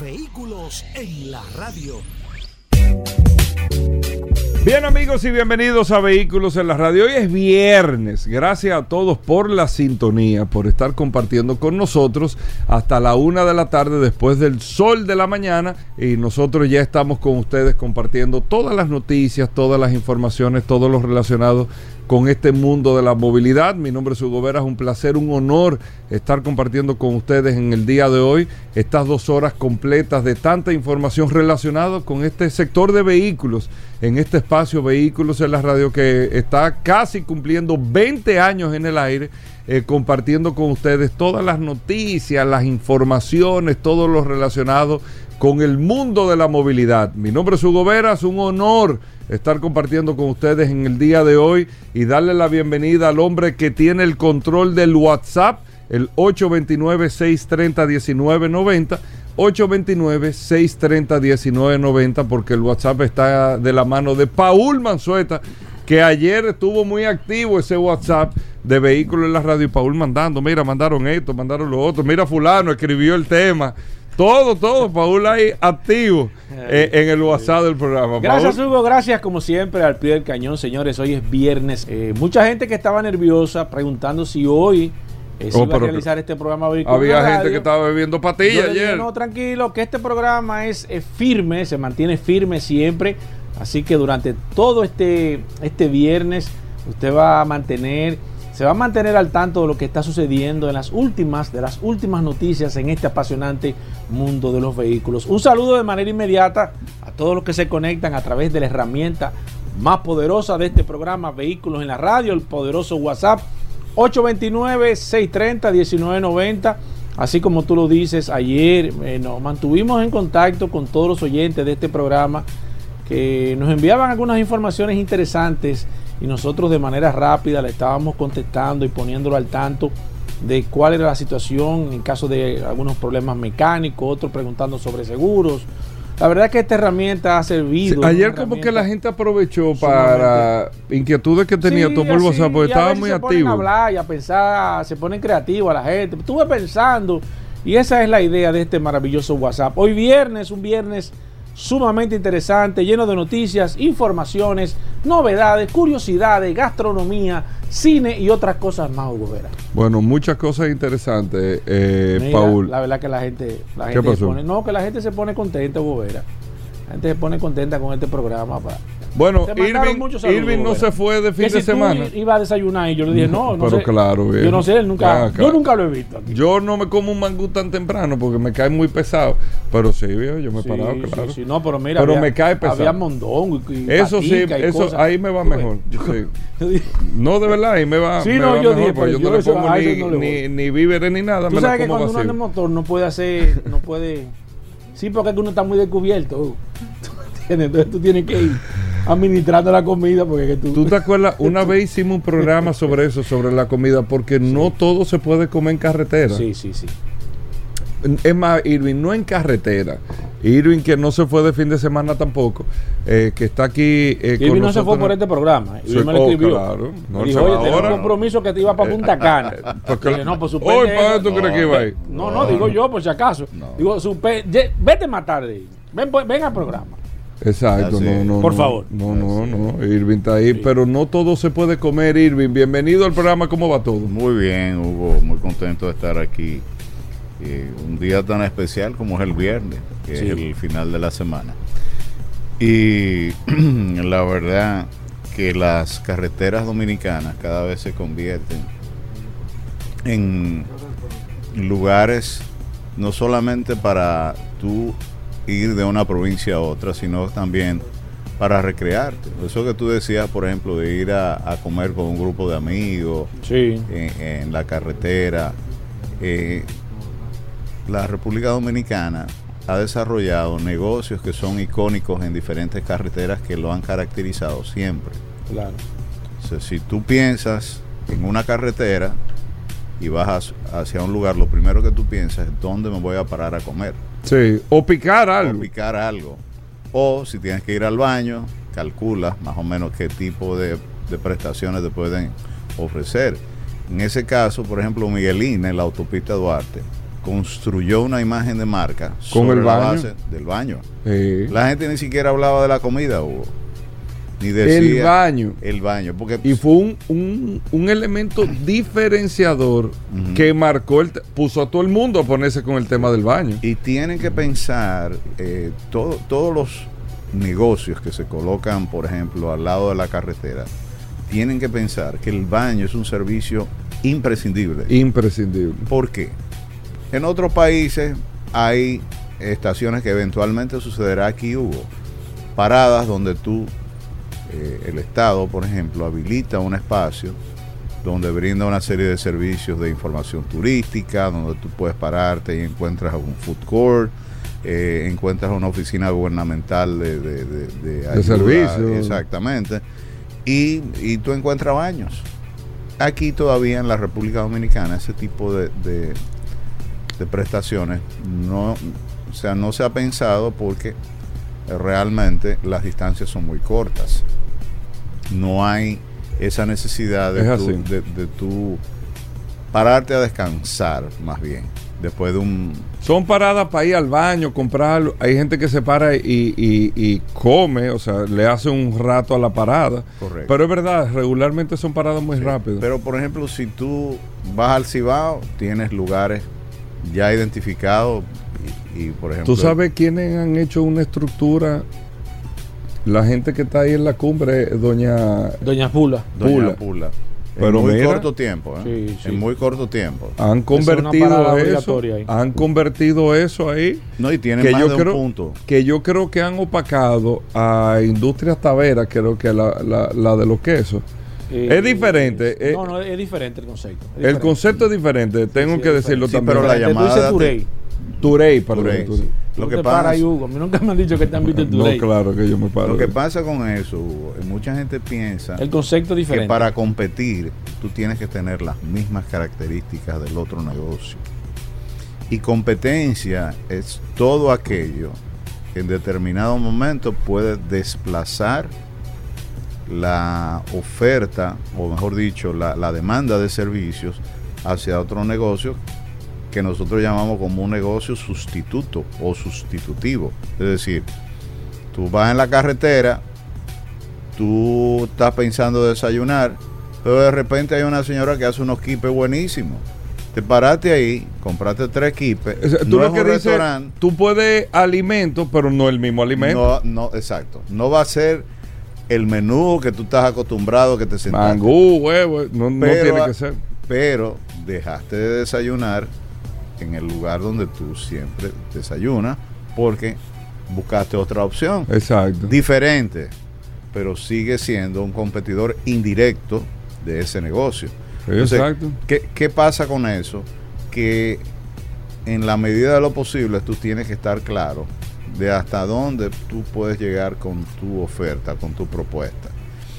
Vehículos en la radio. Bien amigos y bienvenidos a Vehículos en la Radio. Hoy es viernes. Gracias a todos por la sintonía, por estar compartiendo con nosotros hasta la una de la tarde después del sol de la mañana. Y nosotros ya estamos con ustedes compartiendo todas las noticias, todas las informaciones, todo lo relacionado con este mundo de la movilidad. Mi nombre es Hugo Vera, un placer, un honor estar compartiendo con ustedes en el día de hoy estas dos horas completas de tanta información relacionada con este sector de vehículos, en este espacio Vehículos en la Radio que está casi cumpliendo 20 años en el aire. Eh, compartiendo con ustedes todas las noticias, las informaciones, todo lo relacionado con el mundo de la movilidad. Mi nombre es Hugo Vera, es un honor estar compartiendo con ustedes en el día de hoy y darle la bienvenida al hombre que tiene el control del WhatsApp, el 829-630-1990. 829-630-1990 porque el WhatsApp está de la mano de Paul Manzueta, que ayer estuvo muy activo ese WhatsApp de vehículos en la radio y Paul mandando, mira, mandaron esto, mandaron lo otro, mira fulano, escribió el tema. Todo, todo, Paul ahí activo eh, en el WhatsApp del programa. Gracias, Paul. Hugo. Gracias, como siempre, al pie del cañón, señores. Hoy es viernes. Eh, mucha gente que estaba nerviosa preguntando si hoy eh, se Oh, iba a realizar este programa. Había gente que estaba bebiendo patillas le dije, ayer. no, tranquilo, que este programa es, eh, firme, se mantiene firme siempre. Así que durante todo este, este viernes, usted va a mantener, se va a mantener al tanto de lo que está sucediendo en las últimas, de las últimas noticias en este apasionante mundo de los vehículos. Un saludo de manera inmediata a todos los que se conectan a través de la herramienta más poderosa de este programa, Vehículos en la Radio, el poderoso WhatsApp 829-630-1990. Así como tú lo dices, ayer eh, nos mantuvimos en contacto con todos los oyentes de este programa que nos enviaban algunas informaciones interesantes y nosotros de manera rápida le estábamos contestando y poniéndolo al tanto de cuál era la situación en caso de algunos problemas mecánicos, otros preguntando sobre seguros. La verdad es que esta herramienta ha servido. Sí, ayer como que la gente aprovechó para inquietudes que tenía Sí, todo por WhatsApp, porque estaba muy se ponen a activo. hablar y a pensar, se ponen creativos a la gente. Estuve pensando, y esa es la idea de este maravilloso WhatsApp. Hoy viernes, un viernes sumamente interesante, lleno de noticias, informaciones, novedades, curiosidades, gastronomía, cine y otras cosas más, Hugo Vera. Bueno, muchas cosas interesantes, eh, Mira, Paul. La verdad que la gente, la ¿Qué gente se pone, no, que la gente se pone contenta, Hugo Vera. La gente se pone contenta con este programa. pa. Bueno, Irving, Irving no se fue de fin Que de si tú semana. iba a desayunar y yo le dije, no, no Pero sé. claro, bien. Yo no sé, él nunca, acá. yo nunca lo he visto aquí. Yo no me como un mangú tan temprano porque me cae muy pesado. Pero sí, viejo, yo me he Sí, parado, sí, claro. sí, no, pero mira, Pero había- me cae pesado. Había mondongo y, y Eso sí, y eso cosas. ahí me va mejor. yo- sí. yo dije, No, de verdad, ahí me va, Sí, me no, va yo mejor, dije, porque yo yo no le pongo ni, eso no le ni, ni víveres ni nada. Tú me sabes que cuando uno anda en motor no puede hacer, no puede. Sí, porque es que uno está muy descubierto. Entonces tú tienes que ir administrando la comida porque que tú. ¿Tú te acuerdas? Una vez hicimos un programa sobre eso, sobre la comida, porque no todo se puede comer en carretera. Sí, sí, sí. Es más, Irving, no en carretera. Irving, que no se fue de fin de semana tampoco, eh, que está aquí. Eh, Irving con no se fue por este programa. Irving me lo escribió. claro. No, dijo, oye, tenía un ahora". compromiso que te iba para Punta Cana. Porque- Dije, no, pues Hoy, ¿para tú crees que iba a ir? No, no, digo yo, por si acaso. Digo, suspe- ye- vete más tarde. Ven, pues, ven al programa. Exacto, no, no. Por no, favor. No, no, no. Irving está ahí, pero no todo se puede comer, Irving. Bienvenido al programa, ¿cómo va todo? Muy bien, Hugo, muy contento de estar aquí. Eh, un día tan especial como es el viernes, que Sí. es el final de la semana. Y la verdad que las carreteras dominicanas cada vez se convierten en lugares no solamente para tú ir de una provincia a otra, sino también para recrearte. Eso que tú decías, por ejemplo, de ir a, a comer con un grupo de amigos Sí. en, en la carretera. eh, la República Dominicana ha desarrollado negocios que son icónicos en diferentes carreteras que lo han caracterizado siempre. Claro. Si tú piensas en una carretera y vas hacia- hacia un lugar, lo primero que tú piensas es dónde me voy a parar a comer Sí, o picar o algo. picar algo. O si tienes que ir al baño, calcula más o menos qué tipo de, de prestaciones te pueden ofrecer. En ese caso, por ejemplo, Miguelina, en la autopista Duarte, construyó una imagen de marca ¿Con sobre el la baño? base del baño. Sí. La gente ni siquiera hablaba de la comida, Hugo. Ni El baño. el baño. Porque Y fue un, un, un elemento diferenciador que marcó el, puso a todo el mundo a ponerse con el tema del baño. Y tienen que pensar eh, todo- todos los negocios que se colocan, por ejemplo, al lado de la carretera, tienen que pensar que el baño es un servicio imprescindible. Imprescindible. ¿Por qué? En otros países hay estaciones que eventualmente sucederá aquí hubo paradas donde tú eh, el Estado, por ejemplo, habilita un espacio donde brinda una serie de servicios de información turística, donde tú puedes pararte y encuentras un food court, eh, encuentras una oficina gubernamental de, de, de, de ayuda, servicio. Exactamente. Y, y tú encuentras baños. Aquí todavía en la República Dominicana ese tipo de, de, de prestaciones no, o sea, no se ha pensado porque realmente las distancias son muy cortas. No hay esa necesidad de, tú- de, de tú pararte a descansar más bien después de un Son paradas para ir al baño, comprar. Hay gente que se para y, y- y come, o sea, le hace un rato a la parada. Correcto. Pero es verdad, regularmente son paradas muy Sí, rápidas. Pero por ejemplo, si tú vas al Cibao, tienes lugares ya identificados y, y, por ejemplo ¿Tú sabes quiénes han hecho una estructura? La gente que está ahí en la cumbre, doña... Doña Pula. Doña Pula. Pula. Pero en muy mira- corto tiempo, ¿eh? Sí, sí. En muy corto tiempo. Han es convertido eso, ahí. han convertido eso ahí, No, y tiene que más yo de creo, un punto. que yo creo que han opacado a Industrias Taveras, creo que la, la, la de los quesos. Eh, Es diferente, eh. no, no, es diferente el concepto. es El concepto es diferente, tengo sí, que decirlo también. pero la llamada Tú dices de- Turey. Perdón, Turey, Turey. Lo que te pasa Hugo. A mí nunca me han dicho que te han visto en No, Turey. claro que yo me paro. Lo que pasa con eso, Hugo, mucha gente piensa El concepto es que para competir tú tienes que tener las mismas características del otro negocio. Y competencia es todo aquello que en determinado momento puede desplazar la oferta, o mejor dicho, la, la demanda de servicios hacia otro negocio que nosotros llamamos como un negocio sustituto o sustitutivo. Es decir, tú vas en la carretera, tú estás pensando desayunar, pero de repente hay una señora que hace unos quipes buenísimos. Te paraste ahí, compraste tres quipes. O sea, tú no lo es que un dices, restaurante. tú puedes alimento, pero no el mismo alimento. No, no, exacto. No va a ser el menú que tú estás acostumbrado que te sentaste. Mangú, huevo, no, tiene que ser. Pero dejaste de desayunar en el lugar donde tú siempre desayunas porque buscaste otra opción. Exacto. Diferente, pero sigue siendo un competidor indirecto de ese negocio. Entonces, Exacto. ¿qué, qué pasa con eso? Que en la medida de lo posible tú tienes que estar claro de hasta dónde tú puedes llegar con tu oferta, con tu propuesta.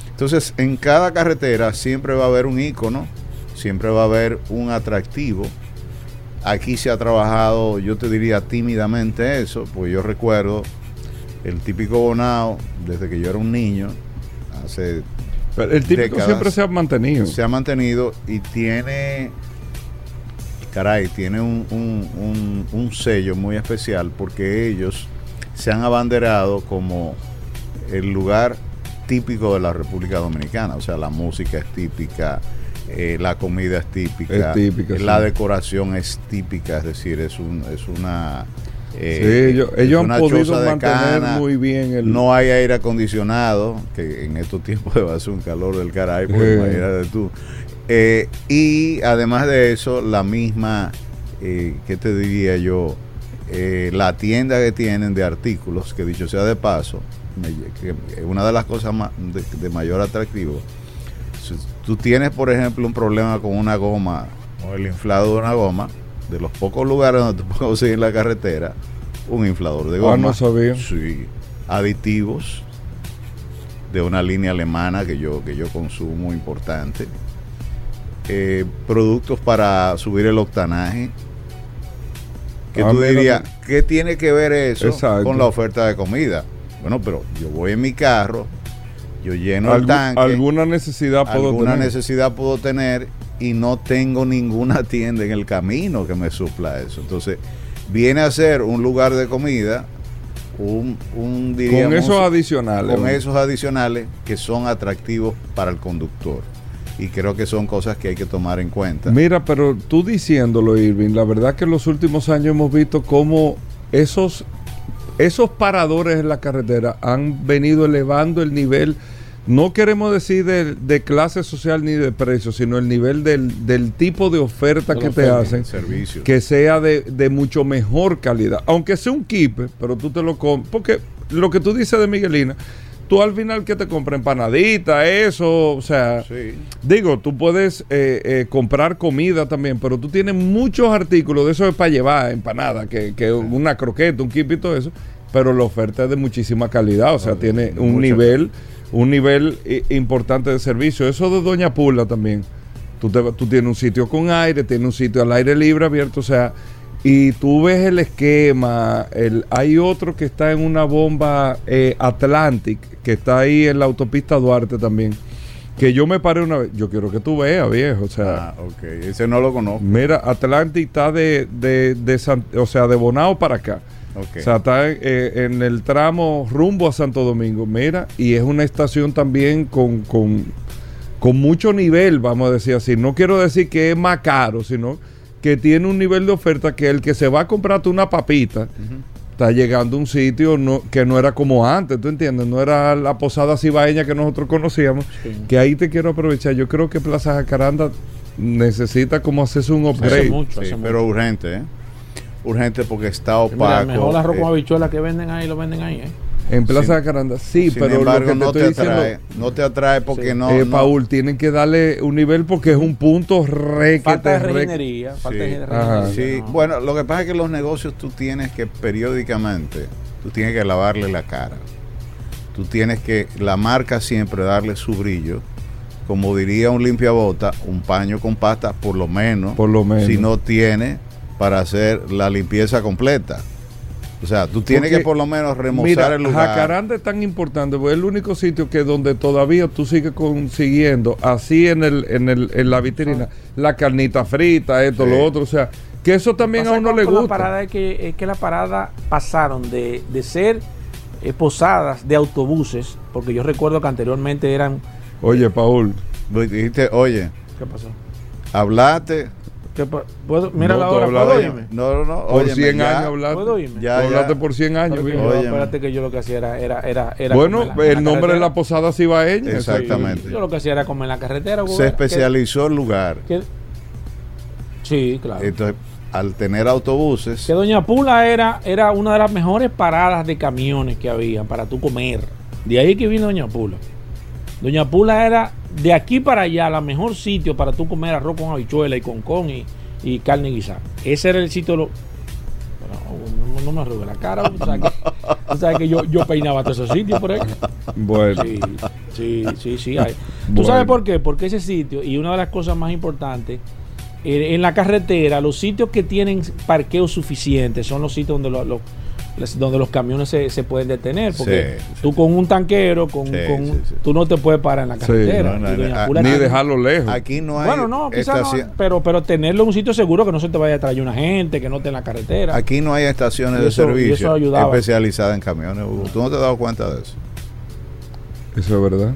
Entonces, en cada carretera siempre va a haber un icono, siempre va a haber un atractivo. Aquí se ha trabajado, yo te diría tímidamente eso, pues yo recuerdo el típico bonao desde que yo era un niño, hace Pero el típico décadas. siempre se ha mantenido. se ha mantenido y tiene, caray, tiene un, un- un- un sello muy especial porque ellos se han abanderado como el lugar típico de la República Dominicana. O sea, la música es típica, eh, la comida es típica, Es típica, la sí. decoración es típica, es decir, es, un, es una... Sí, eh, ellos, es ellos han podido mantener cana, muy bien el. no hay aire acondicionado, que en estos tiempos va a ser un calor del caray, porque Eh. imagínate tú. Eh, y además de eso, la misma, eh, ¿qué te diría yo? Eh, la tienda que tienen de artículos, que dicho sea de paso, me- que una de las cosas de, de mayor atractivo. Tú tienes, por ejemplo, un problema con una goma o el inflado de una goma, de los pocos lugares donde tú puedes conseguir en la carretera un inflador de Ah, goma. no sabía. Sí. Aditivos de una línea alemana que yo, que yo consumo importante. Eh, productos para subir el octanaje. Que Ah, tú mira dirías, tú. ¿qué tiene que ver eso Exacto. con la oferta de comida? Bueno, pero yo voy en mi carro, yo lleno el tanque alguna necesidad puedo alguna tener. necesidad puedo tener y no tengo ninguna tienda en el camino que me supla eso. Entonces, viene a ser un lugar de comida, un, un Con diríamos, esos adicionales. con esos adicionales que son atractivos para el conductor. Y creo que son cosas que hay que tomar en cuenta. Mira, pero tú diciéndolo, Irving, la verdad que en los últimos años hemos visto cómo esos, esos paradores en la carretera han venido elevando el nivel, no queremos decir de, de clase social ni de precio, sino el nivel del, del tipo de oferta que te hacen, servicios. que sea de, de mucho mejor calidad. Aunque sea un kipe, pero tú te lo comes. Porque lo que tú dices de Miguelina, tú al final que te compras empanadita, eso, o sea... Sí. Digo, tú puedes eh, eh, comprar comida también, pero tú tienes muchos artículos de eso es para llevar, empanada, que, que una croqueta, un kip y todo eso, pero la oferta es de muchísima calidad, o sea, tiene un mucha nivel, un nivel eh, importante de servicio. Eso de Doña Pula también. Tú, te- tú tienes un sitio con aire, tienes un sitio al aire libre abierto, o sea, y tú ves el esquema, el, hay otro que está en una bomba eh, Atlantic, que está ahí en la autopista Duarte también. Que yo me paré una vez. Yo quiero que tú veas, viejo. O sea, Ah, ok. Ese no lo conozco. mira, Atlantic está de, de, de San- o sea, de Bonao para acá. Ok. O sea, está eh, en el tramo rumbo a Santo Domingo. Mira, y es una estación también con, con, con mucho nivel, vamos a decir así. No quiero decir que es más caro, sino que tiene un nivel de oferta que el que se va a comprarte una papita está llegando a un sitio no, que no era como antes, ¿tú entiendes? No era la posada cibaeña que nosotros conocíamos. Sí. Que ahí te quiero aprovechar. Yo creo que Plaza Jacaranda necesita como hacerse un upgrade. Hace mucho, Sí, hace pero mucho. urgente, ¿eh? Urgente porque está Mira, opaco. mejor eh, habichuela que venden ahí, lo venden ahí, ¿eh? En Plaza Sin- Jacaranda, sí, sin pero embargo, lo que te no estoy te diciendo, atrae. No te atrae porque Sí. no. eh, no- Paul, tienen que darle un nivel porque es un punto re que Falta de te re- reginería, falta Sí. de reginería. Sí, ¿no? bueno, lo que pasa es que los negocios tú tienes que periódicamente, tú tienes que lavarle la cara. Tú tienes que, la marca siempre darle su brillo. Como diría un limpiabota, un paño con pasta por lo menos. Por lo menos. Si no tiene para hacer la limpieza completa. O sea, tú tienes Porque, que por lo menos remozar Mira, el lugar. Jacaranda es tan importante, porque es el único sitio que donde todavía tú sigues consiguiendo, así en el, en el, en la vitrina, la carnita frita, esto, Sí. lo otro, o sea, que eso también a uno le con La gusta. parada es que, es que la parada pasaron de, de ser eh, posadas de autobuses, porque yo recuerdo que anteriormente eran. Oye, Paul, Dijiste, oye, ¿Qué pasó? hablaste. ¿Qué pa- ¿Puedo? Mira No, la hora, ¿puedo irme? No, no, no. por óyeme, 100 ya. años hablaste. ¿Puedo irme? Ya, hablaste por 100 años. Yo, espérate que yo lo que hacía era, era, era, era bueno, la- el nombre de la posada cibaeña. eso- Exactamente. Yo lo que hacía era comer en la carretera. Se ¿Qué- especializó el lugar. qué- Sí, claro. Entonces, al tener autobuses, Que Doña Pula era, era una de las mejores paradas de camiones que había para tú comer. De ahí que vino Doña Pula. Doña Pula era de aquí para allá la mejor sitio para tú comer arroz con habichuela y con con y, y carne guisada. Ese era el sitio. Lo, Bueno, no, no me arrugue la cara. Tú sabes que, sabes que yo, yo peinaba todos esos sitios por ahí. Bueno, Sí, sí, sí, sí. hay. ¿Tú sabes por qué? Porque ese sitio, y una de las cosas más importantes, eh, en la carretera, los sitios que tienen parqueo suficiente son los sitios donde, lo- lo- las- donde los camiones se, se pueden detener. Porque Sí, tú con un tanquero, con, Sí, con- sí, sí. tú no te puedes parar en la Sí, carretera. no, no, Y Doña no, Pula ni dejarlo lejos. aquí no hay Bueno, no, quizás no, estaci- pero, pero tenerlo en un sitio seguro que no se te vaya a traer una gente, que no esté en la carretera. aquí no hay estaciones de servicio especializadas en camiones. Hugo. ¿Tú no te has dado cuenta de eso? Eso es verdad.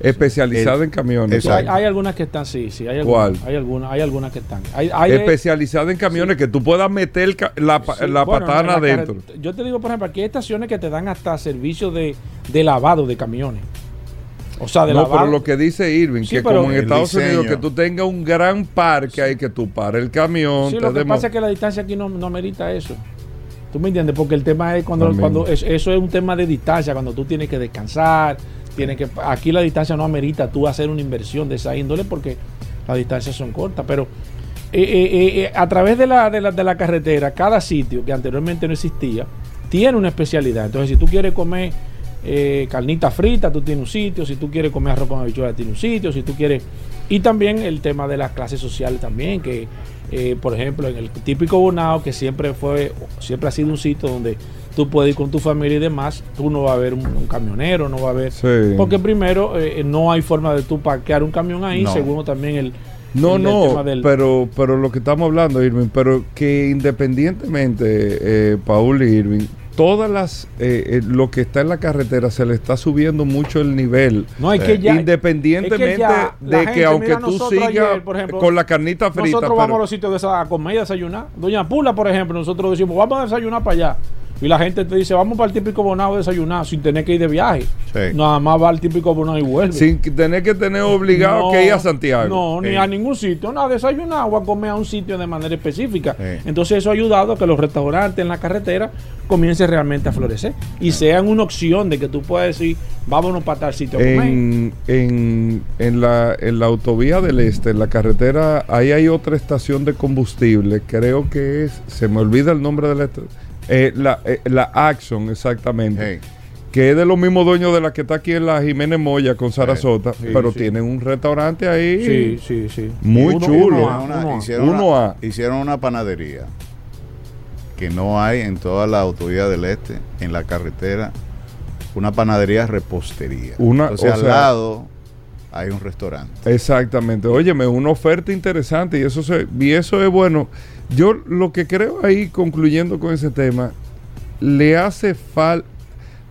Especializada El- en camiones. Hay, algunas que están, sí, sí, hay ¿Cuál? algunas, hay algunas, hay algunas que están. Hay, hay- Especializada en camiones que tú puedas meter la, Sí, la bueno, patana la Yo te digo, por ejemplo, aquí hay estaciones que te dan hasta servicio de, de lavado de camiones. O sea, de No, lavado. pero lo que dice Irving, Sí, que como en Estados Unidos, que tú tengas un gran parque, hay que tú pares el camión. Sí, te lo que pasa es que la distancia aquí no, no amerita eso. ¿Tú me entiendes? Porque el tema es cuando, También. cuando es- eso es un tema de distancia, cuando tú tienes que descansar, tienes que aquí la distancia no amerita tú hacer una inversión de esa índole porque las distancias son cortas, pero eh, eh, eh, a través de la, de, la, de la carretera, cada sitio que anteriormente no existía, tiene una especialidad. Entonces, si tú quieres comer eh, carnita frita, tú tienes un sitio. Si tú quieres comer arroz con habichuela, tienes un sitio. Si tú quieres. Y también el tema de las clases sociales también, que por ejemplo en el típico Bonao, que siempre fue, siempre ha sido un sitio donde tú puedes ir con tu familia y demás, tú no va a ver un, un camionero, no va a ver. Sí. Porque primero, eh, no hay forma de tú parquear un camión ahí. No. Segundo, también el. No, el no, tema del- pero, pero lo que estamos hablando, Irving, pero que independientemente, eh, Paul y Irving, todas las, eh, eh, lo que está en la carretera se le está subiendo mucho el nivel. No, es que ya. Independientemente es que ya la de gente, que aunque tú sigas con la carnita frita, Nosotros pero- vamos a los sitios de esa, a comer y a desayunar. Doña Pula, por ejemplo, nosotros decimos, vamos a desayunar para allá. Y la gente te dice, vamos para el típico bonado a desayunar sin tener que ir de viaje. Sí. Nada más va al típico bonado y vuelve. sin tener que tener obligado No, que ir a Santiago. No, ni a ningún sitio. No, a desayunar o a comer a un sitio de manera específica. Sí. Entonces eso ha ayudado a que los restaurantes en la carretera comiencen realmente a florecer. Y sean una opción de que tú puedas decir, vámonos para tal sitio. En, en, en la, en la autovía del este, en la carretera, ahí hay otra estación de combustible, creo que es, se me olvida el nombre de la esta- eh, la, eh, la Axon, exactamente, Hey, que es de los mismos dueños de la que está aquí en la Jiménez Moya con Sarasota, Sí, pero sí. tienen un restaurante ahí Sí, sí, sí. muy Uno- chulo. uno A, una- uno A. hicieron, Uno una, A. hicieron una panadería que no hay en toda la autovía del este, en la carretera, una panadería repostería. Una- Entonces o al sea- lado hay un restaurante. Exactamente. Óyeme, una oferta interesante y eso se, y eso es bueno. Yo lo que creo ahí, concluyendo con ese tema, le hace falta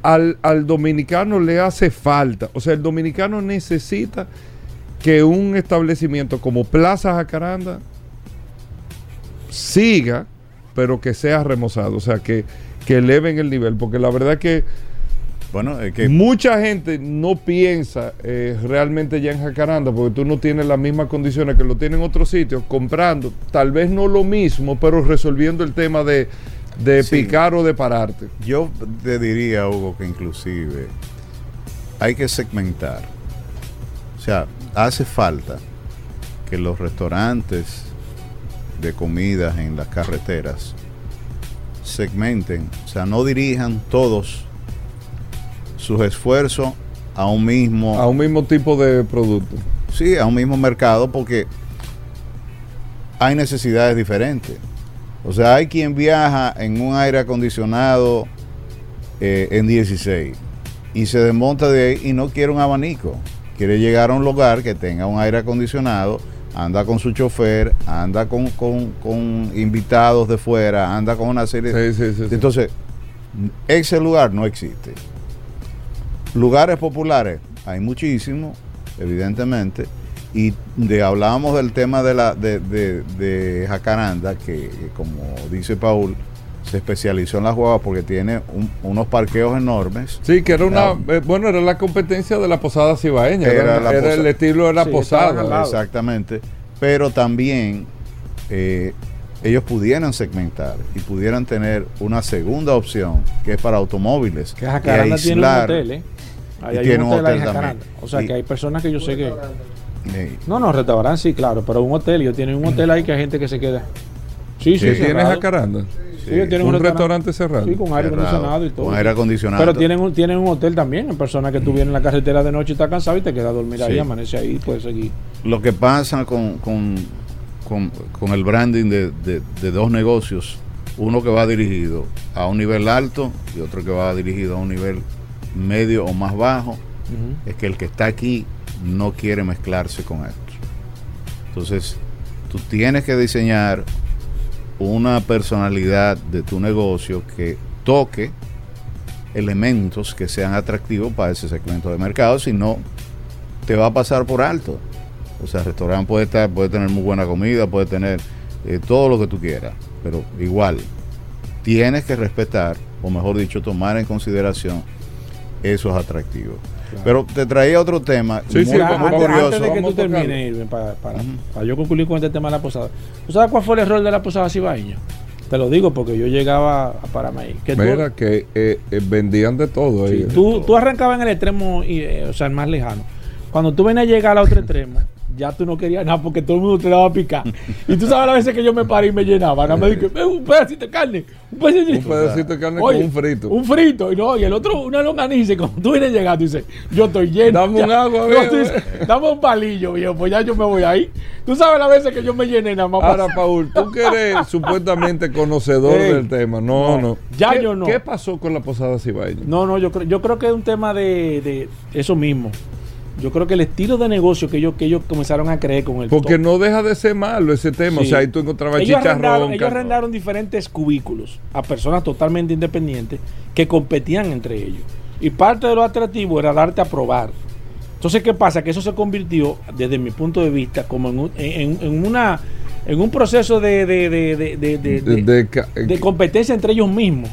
al, al dominicano le hace falta. O sea, el dominicano necesita que un establecimiento como Plaza Jacaranda siga, pero que sea remozado. O sea, que, que eleven el nivel. Porque la verdad que Bueno, es que Mucha gente no piensa eh, realmente ya en Jacaranda porque tú no tienes las mismas condiciones que lo tienen en otros sitios, comprando, tal vez no lo mismo, pero resolviendo el tema de, de Sí. picar o de pararte. yo te diría, Hugo, que inclusive hay que segmentar. O sea, hace falta que los restaurantes de comidas en las carreteras segmenten, o sea, no dirijan todos sus esfuerzos a un mismo A un mismo tipo de producto. Sí, a un mismo mercado porque hay necesidades diferentes. O sea, hay quien viaja en un aire acondicionado eh, en 16 y se desmonta de ahí y no quiere un abanico. Quiere llegar a un lugar que tenga un aire acondicionado, anda con su chofer, anda con, con- con invitados de fuera, anda con una serie de... Sí, sí, sí, sí. Entonces, ese lugar no existe. Lugares populares hay muchísimos, evidentemente, y de, hablábamos del tema de, la, de, de- de Jacaranda, que, que como dice Paul, se especializó en la jugada porque tiene un- unos parqueos enormes. Sí, que era una, eh, bueno, era la competencia de la posada cibaeña, Era era, el estilo de la Sí, posada. Exactamente. Pero también eh, ellos pudieran segmentar y pudieran tener una segunda opción que es para automóviles. Que Jacaranda tiene un aislar- hotel, ¿eh? Ahí Y hay tiene un un hotel, hotel también. O sea, Y- que hay personas que yo sé que... No, no, restaurante sí, claro, pero un hotel. Ellos tienen un hotel ahí que hay gente que se queda. Sí, sí, Sí. ¿Tiene cerrado. Jacaranda? Sí, ellos tienen un restaurante cerrado. Sí, con aire cerrado, acondicionado y todo. Con aire acondicionado. Pero tienen un, tienen un hotel también. En personas que tú vienes en la carretera de noche y estás cansado y te quedas a dormir ahí, Sí. amanece ahí, puedes seguir. Lo que pasa con, con, con- con el branding de, de- de dos negocios, uno que va dirigido a un nivel alto y otro que va dirigido a un nivel medio o más bajo, es que el que está aquí no quiere mezclarse con esto. Entonces, tú tienes que diseñar una personalidad de tu negocio que toque elementos que sean atractivos para ese segmento de mercado, si no, te va a pasar por alto. O sea, el restaurante puede estar, puede tener muy buena comida, puede tener eh, todo lo que tú quieras, pero igual tienes que respetar, o mejor dicho, tomar en consideración esos atractivos. Pero te traía otro tema Sí, muy, sí, muy antes, curioso. antes de que Vamos tú termines, Irving, para, para, Ujú. para yo concluir con este tema de la posada. ¿Tú sabes cuál fue el error de la posada cibaeña? Te lo digo porque yo llegaba a Paramay. Que tú- Mira que eh, eh, vendían de todo. Sí, ahí. tú, tú arrancabas en el extremo, y, eh, o sea, el más lejano. Cuando tú venías a llegar al otro extremo, ya tú no querías nada porque todo el mundo te daba a picar. Y tú sabes las veces que yo me paré y me llenaba. Nada más dije, "Eh, un pedacito de carne, un pedacito, Un pedacito de carne Oye, con un frito. Un frito, y no, y el otro, una longaniza. Y cuando tú vienes llegando, dices, yo estoy lleno. Dame un ya". agua, No, viejo. tú dices, Dame un palillo, viejo, pues ya yo me voy ahí. Tú sabes las veces que yo me llené nada más Ahora, para- Paul, tú que eres supuestamente conocedor Ey, del tema. No, no. no, ya ¿Qué, yo no. ¿Qué pasó con la posada cibaeña? No, no, yo creo, yo creo que es un tema de, de eso mismo. Yo creo que el estilo de negocio que ellos, que ellos comenzaron a creer con el Porque top- no deja de ser malo ese tema. Sí. O sea, ahí tú encontrabas ellos arrendaron, ellos arrendaron diferentes cubículos a personas totalmente independientes que competían entre ellos. Y parte de lo atractivo era darte a probar. Entonces, ¿qué pasa? Que eso se convirtió, desde mi punto de vista, como en, un- en- en una en un proceso de, de, de, de- competencia entre ellos mismos.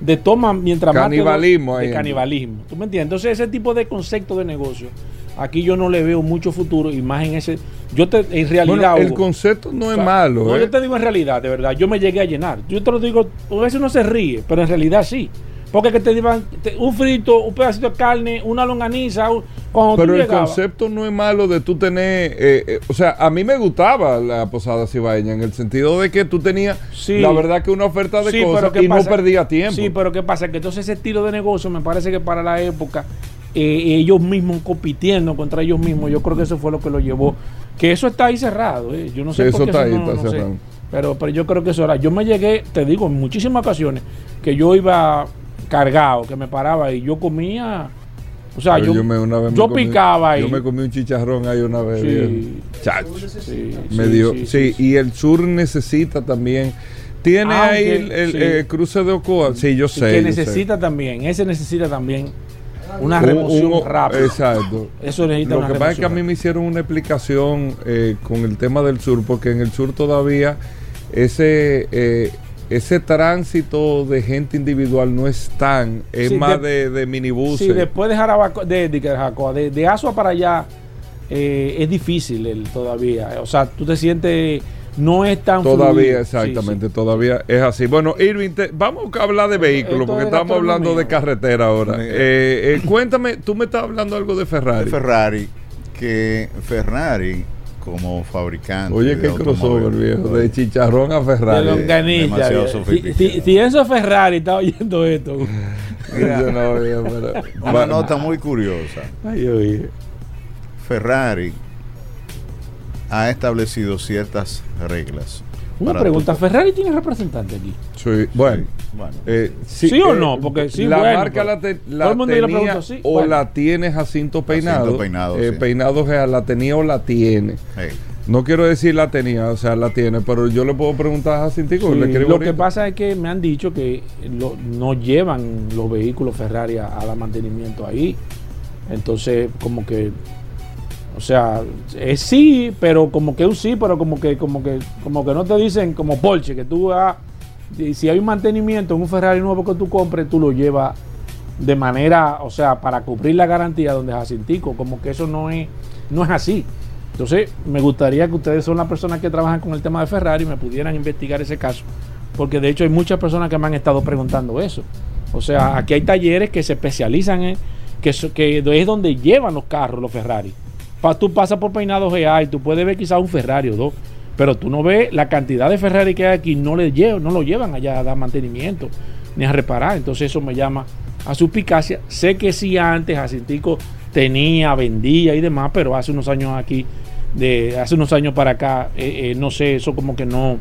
De toma mientras más Canibalismo De canibalismo. ¿Tú me entiendes? Entonces, ese tipo de concepto de negocio, aquí yo no le veo mucho futuro y más en ese. Yo te, en realidad. Bueno, el Hugo, concepto no o es malo. No, ¿eh? yo te digo en realidad, de verdad, yo me llegué a llenar. Yo te lo digo, a veces uno se ríe, pero en realidad sí. Porque que te digan te- un frito, un pedacito de carne, una longaniza, un- cuando Pero tú el concepto no es malo de tú tener, eh, eh, o sea, a mí me gustaba la posada cibaeña en el sentido de que tú tenías, Sí. la verdad que una oferta de Sí, cosas pero ¿qué y pasa? no perdía tiempo. Sí, pero ¿qué pasa? Que entonces ese estilo de negocio me parece que para la época, eh, ellos mismos compitiendo contra ellos mismos, yo creo que eso fue lo que lo llevó. Que eso está ahí cerrado, eh. yo no sé Sí, por eso qué está ahí, no- está no sé. cerrado. Pero, pero yo creo que eso era. Yo me llegué, te digo, en muchísimas ocasiones, que yo iba cargado, que me paraba y yo comía. O sea, Pero yo, me- una vez me yo comí- picaba ahí. Yo me comí un chicharrón ahí una vez. Sí. Chacho. Sí, Me sí, dio, sí, sí, sí, y el sur necesita también. Tiene Aunque, ahí el, el, sí. eh, cruce de Ocoa. Sí, yo sí, sé. que sé. necesita también, ese necesita también una Un- remoción un- rápida. Exacto. Eso necesita Lo una que pasa es que a mí me hicieron una explicación eh, con el tema del sur, porque en el sur todavía ese eh, ese tránsito de gente individual no es tan, es Sí, más de- de, de minibuses. Sí, después de Jarabacoa, de, de, Jarabacoa, de, de Asua para allá, eh, es difícil el, todavía. O sea, tú te sientes, no es tan Todavía, fluido. exactamente, Sí, sí. todavía es así. Bueno, Irving, te- vamos a hablar de vehículos, porque es estamos hablando de carretera ahora. Eh, eh, cuéntame, tú me estás hablando algo de de Ferrari. Ferrari, que Ferrari como fabricante. Oye, de qué crossover, automóvil, viejo, de chicharrón a De Ferrari. demasiado bien. Si, sofisticado. si, si Enzo Ferrari está oyendo esto. Mira, Yo no, viejo, pero- Una Va- nota muy curiosa. Ay, oye. Ferrari ha establecido ciertas reglas. Una pregunta, tu- ¿Ferrari tiene representante aquí? Sí, bueno. Bueno, eh, ¿Sí o no? Porque sí, la bueno, marca la, te- la tenía sí, o bueno. la tiene Jacinto Peinado. Peinado, eh, sí. Peinado Real, la tenía o la tiene. hey, No quiero decir la tenía, o sea, la tiene, pero yo le puedo preguntar a Jacintico. Sí, lo que pasa es que me han dicho que lo- no llevan los vehículos Ferrari a, a la mantenimiento ahí. Entonces, como que, o sea, es sí, pero como que un sí, pero como que, como que, como que no te dicen como Porsche, que tú vas, y si hay un mantenimiento en un Ferrari nuevo que tú compres, tú lo llevas de manera, o sea, para cubrir la garantía donde Jacintico, como que eso no es, no es así. Entonces, me gustaría que ustedes son las personas que trabajan con el tema de Ferrari me pudieran investigar ese caso, porque de hecho hay muchas personas que me han estado preguntando eso. O sea, aquí hay talleres que se especializan en que, que es donde llevan los carros, los Ferrari. Tú pasas por Peinado y tú puedes ver quizás un Ferrari o dos, pero tú no ves la cantidad de Ferrari que hay aquí, no, le llevan, no lo llevan allá a dar mantenimiento ni a reparar. Entonces eso me llama a suspicacia. Sé que sí antes Jacintico tenía, vendía y demás, pero hace unos años aquí, de hace unos años para acá, eh, eh, no sé, eso como que no,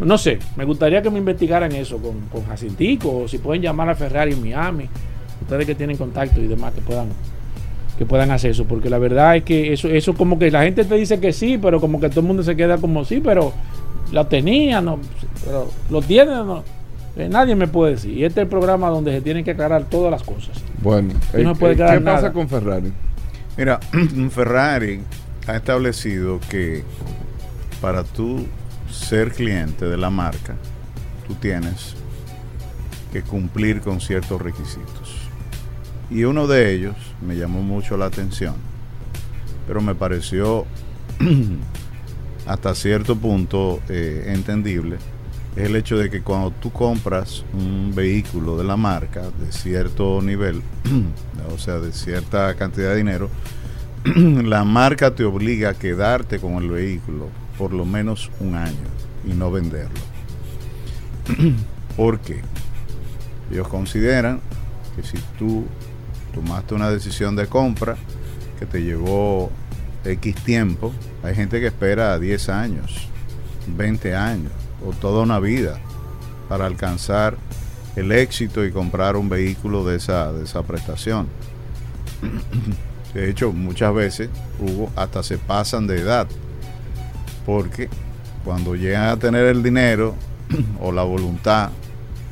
no sé. Me gustaría que me investigaran eso con, con Jacintico, o si pueden llamar a Ferrari en Miami, ustedes que tienen contacto y demás que puedan que puedan hacer eso, porque la verdad es que eso, eso como que la gente te dice que sí, pero como que todo el mundo se queda como sí, pero la tenía, no, pero lo tiene, no. Eh, nadie me puede decir. Y este es el programa donde se tienen que aclarar todas las cosas. Bueno, Y no eh, puede eh, ¿qué pasa con Ferrari? Mira, Ferrari ha establecido que para tú ser cliente de la marca, tú tienes que cumplir con ciertos requisitos. Y uno de ellos me llamó mucho la atención, pero me pareció hasta cierto punto eh, entendible, es el hecho de que cuando tú compras un vehículo de la marca de cierto nivel, o sea, de cierta cantidad de dinero, la marca te obliga a quedarte con el vehículo por lo menos un año y no venderlo. ¿Por qué? Ellos consideran que si tú tomaste una decisión de compra que te llevó X tiempo, hay gente que espera 10 años, 20 años o toda una vida para alcanzar el éxito y comprar un vehículo de esa, de esa prestación. De hecho, muchas veces, Hugo, hasta se pasan de edad. Porque cuando llegan a tener el dinero o la voluntad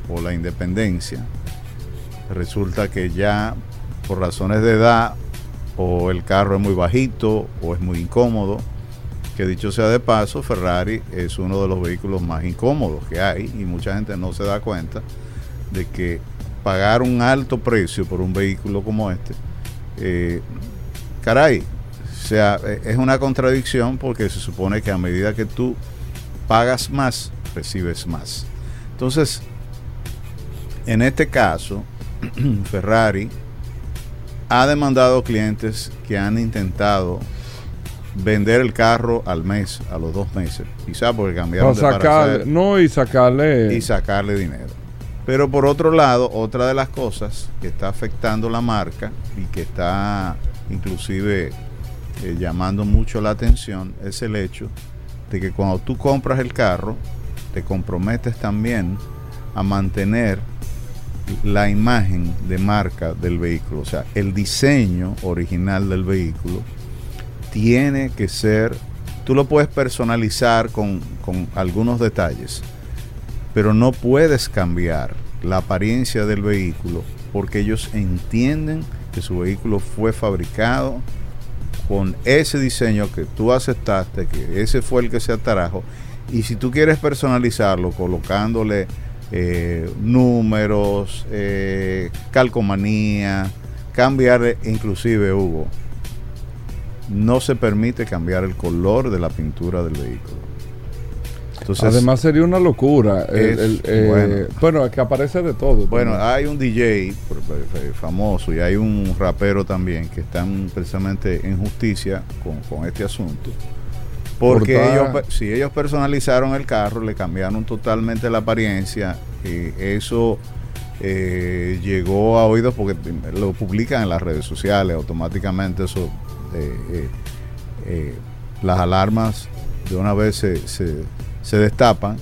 o la independencia, resulta que ya por razones de edad o el carro es muy bajito o es muy incómodo, que dicho sea de paso, Ferrari es uno de los vehículos más incómodos que hay y mucha gente no se da cuenta de que pagar un alto precio por un vehículo como este eh, caray, o sea, e, es una contradicción porque se supone que a medida que tú pagas más, recibes más. Entonces, en este caso, Ferrari ha demandado clientes que han intentado vender el carro al mes, a los dos meses, quizá porque cambiaron de sacarle, no, y sacarle. y sacarle dinero. Pero por otro lado, otra de las cosas que está afectando la marca y que está inclusive eh, llamando mucho la atención es el hecho de que cuando tú compras el carro, te comprometes también a mantener la imagen de marca del vehículo, o sea, el diseño original del vehículo tiene que ser, tú lo puedes personalizar con, con algunos detalles, pero no puedes cambiar la apariencia del vehículo porque ellos entienden que su vehículo fue fabricado con ese diseño que tú aceptaste, que ese fue el que se atrajo. Y si tú quieres personalizarlo colocándole eh, números, eh, calcomanía, cambiar inclusive Hugo, no se permite cambiar el color de la pintura del vehículo. Entonces, Además sería una locura. El- Es- el, eh, bueno. que aparece de todo. Bueno, también. hay un DJ famoso y hay un rapero también que están precisamente en justicia con, con este asunto. Porque Portada- ellos, si ellos personalizaron el carro, le cambiaron totalmente la apariencia, y eso eh, llegó a oídos porque lo publican en las redes sociales, automáticamente eso, eh, eh, las alarmas de una vez se, se- se destapan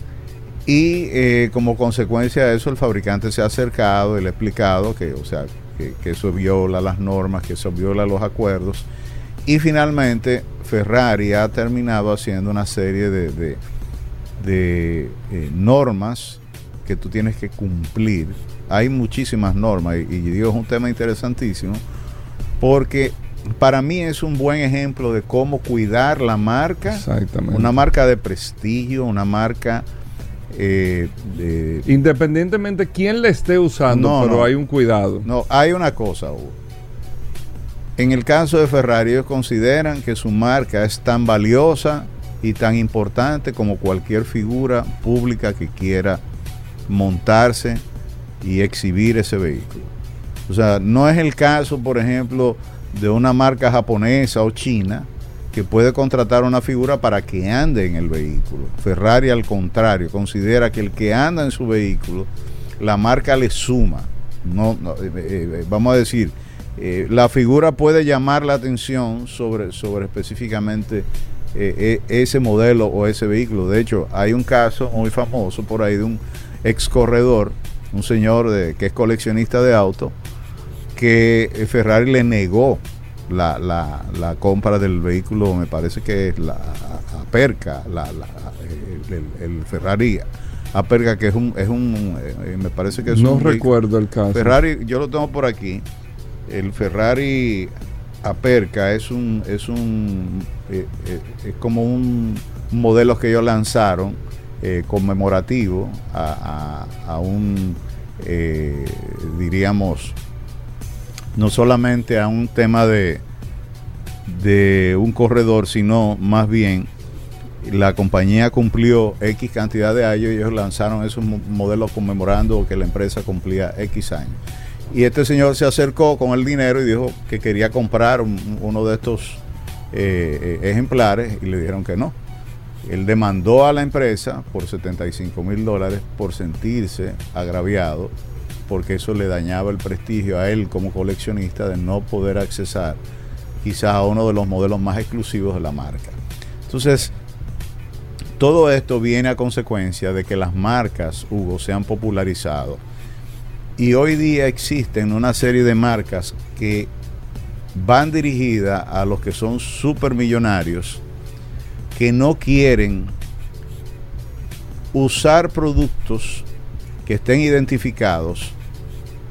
y como consecuencia de eso el fabricante se ha acercado y le ha explicado que, o sea, que, que eso viola las normas, que eso viola los acuerdos. Y finalmente Ferrari ha terminado haciendo una serie de, de- de, eh, normas que tú tienes que cumplir. Hay muchísimas normas y, y digo, es un tema interesantísimo porque para mí es un buen ejemplo de cómo cuidar la marca Exactamente. una marca de prestigio, una marca eh, de- Independientemente quién le esté usando, No, pero no. hay un cuidado. No, hay una cosa, Hugo. En el caso de Ferrari, ellos consideran que su marca es tan valiosa y tan importante como cualquier figura pública que quiera montarse y exhibir ese vehículo. O sea, no es el caso, por ejemplo, de una marca japonesa o china que puede contratar una figura para que ande en el vehículo. Ferrari, al contrario, considera que el que anda en su vehículo, la marca le suma. No, no, eh, eh, vamos a decir, eh, la figura puede llamar la atención sobre, sobre específicamente eh, eh, ese modelo o ese vehículo. De hecho, hay un caso muy famoso por ahí de un ex corredor, un señor de, que es coleccionista de autos, que eh, Ferrari le negó la, la- la compra del vehículo, me parece que es la Aperca, la, la- el, el- Ferrari Aperca, que es un, es un me parece que es no un vehículo- recuerdo el caso. Ferrari, yo lo tengo por aquí. El Ferrari Aperca es un, es un, eh, eh, es como un modelo que ellos lanzaron eh, conmemorativo a, a- a un, diríamos, no solamente a un tema de, de un corredor, sino más bien la compañía cumplió X cantidad de años y ellos lanzaron esos mo- modelos conmemorando que la empresa cumplía X años. Y este señor se acercó con el dinero y dijo que quería comprar un- uno de estos eh, eh, ejemplares y le dijeron que no. Él demandó a la empresa por 75 mil dólares por sentirse agraviado porque eso le dañaba el prestigio a él como coleccionista de no poder accesar quizás a uno de los modelos más exclusivos de la marca. Entonces, todo esto viene a consecuencia de que las marcas, Hugo, se han popularizado. Y hoy día existen una serie de marcas que van dirigidas a los que son supermillonarios que no quieren usar productos que estén identificados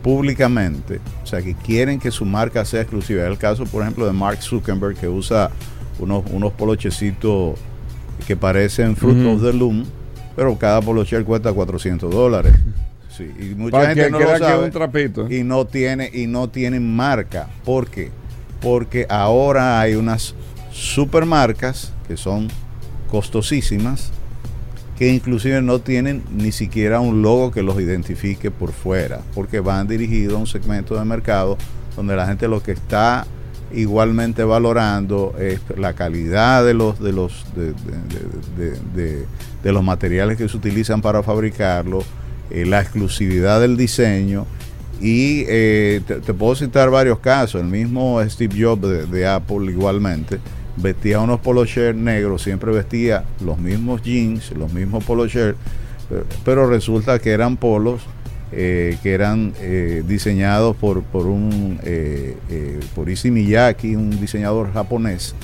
públicamente, o sea, que quieren que su marca sea exclusiva. Es el caso, por ejemplo, de Mark Zuckerberg, que usa unos, unos polochecitos que parecen Fruit Ujú. of the Loom, pero cada polocher cuesta 400 dólares. Sí, y mucha Para gente que no lo sabe un trapito. y no tiene y no tienen marca. ¿Por qué? Porque ahora hay unas supermarcas que son costosísimas que inclusive no tienen ni siquiera un logo que los identifique por fuera, porque van dirigidos a un segmento de mercado donde la gente lo que está igualmente valorando es la calidad de los de los de, de- de- de- de los materiales que se utilizan para fabricarlo, eh, la exclusividad del diseño y eh, te, puedo citar varios casos. El mismo Steve Jobs de, Apple igualmente vestía unos polo shirts negros, siempre vestía los mismos jeans, los mismos polo shirts, pero, resulta que eran polos eh, que eran diseñados por, por un por Issey Miyake, un diseñador japonés.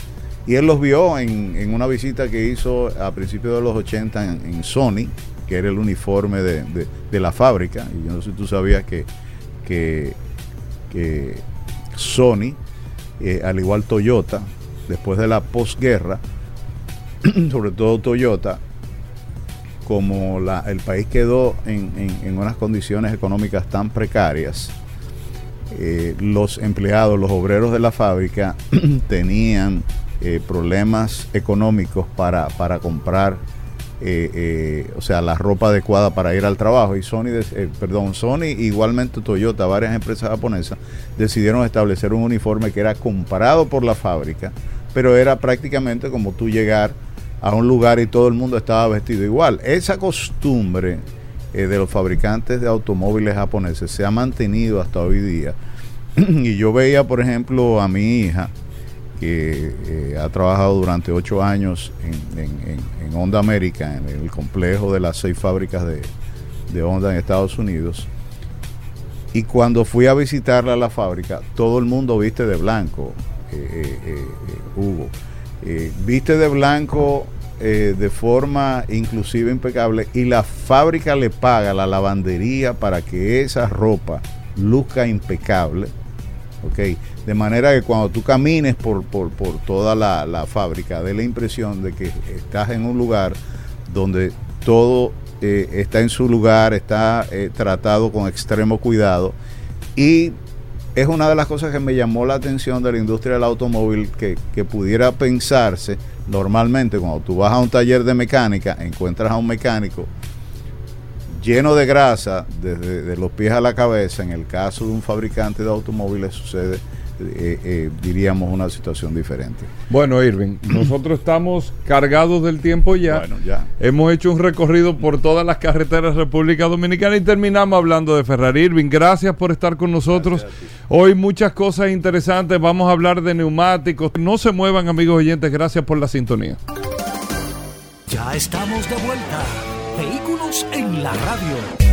Y él los vio en, en una visita que hizo a principios de los 80 en, en Sony, que era el uniforme de, de- la fábrica. Y yo no sé si tú sabías que, que, que Sony, eh, al igual Toyota, después de la posguerra, sobre todo Toyota, como la- el país quedó en, en- en unas condiciones económicas tan precarias, eh, los empleados, los obreros de la fábrica tenían eh, problemas económicos para, para comprar, eh, eh, o sea, la ropa adecuada para ir al trabajo. Y Sony, eh, perdón, Sony, igualmente Toyota, varias empresas japonesas, decidieron establecer un uniforme que era comprado por la fábrica, pero era prácticamente como tú llegar a un lugar y todo el mundo estaba vestido igual. Esa costumbre eh, de los fabricantes de automóviles japoneses se ha mantenido hasta hoy día. y yo veía, por ejemplo, a mi hija, que eh, ha trabajado durante ocho años en, en- en- Honda América, en el complejo de las seis fábricas de, de Honda en Estados Unidos. Y cuando fui a visitarla a la fábrica, todo el mundo viste de blanco, eh, eh, Hugo. Viste de blanco de forma inclusive impecable y la fábrica le paga la lavandería para que esa ropa luzca impecable. ¿ok? De manera que cuando tú camines por, por, por toda la, la fábrica, dé la impresión de que estás en un lugar donde todo eh, está en su lugar, está eh, tratado con extremo cuidado. Y es una de las cosas que me llamó la atención de la industria del automóvil que, que pudiera pensarse normalmente cuando tú vas a un taller de mecánica, encuentras a un mecánico lleno de grasa desde de los pies a la cabeza, en el caso de un fabricante de automóviles sucede, eh, eh, diríamos, una situación diferente. Bueno, Irving, nosotros estamos cargados del tiempo ya. Bueno, ya. Hemos hecho un recorrido por todas las carreteras de República Dominicana y terminamos hablando de Ferrari. Irving, gracias por estar con nosotros. Hoy muchas cosas interesantes. Vamos a hablar de neumáticos. No se muevan, amigos oyentes. Gracias por la sintonía. Ya estamos de vuelta. Vehículos en la radio.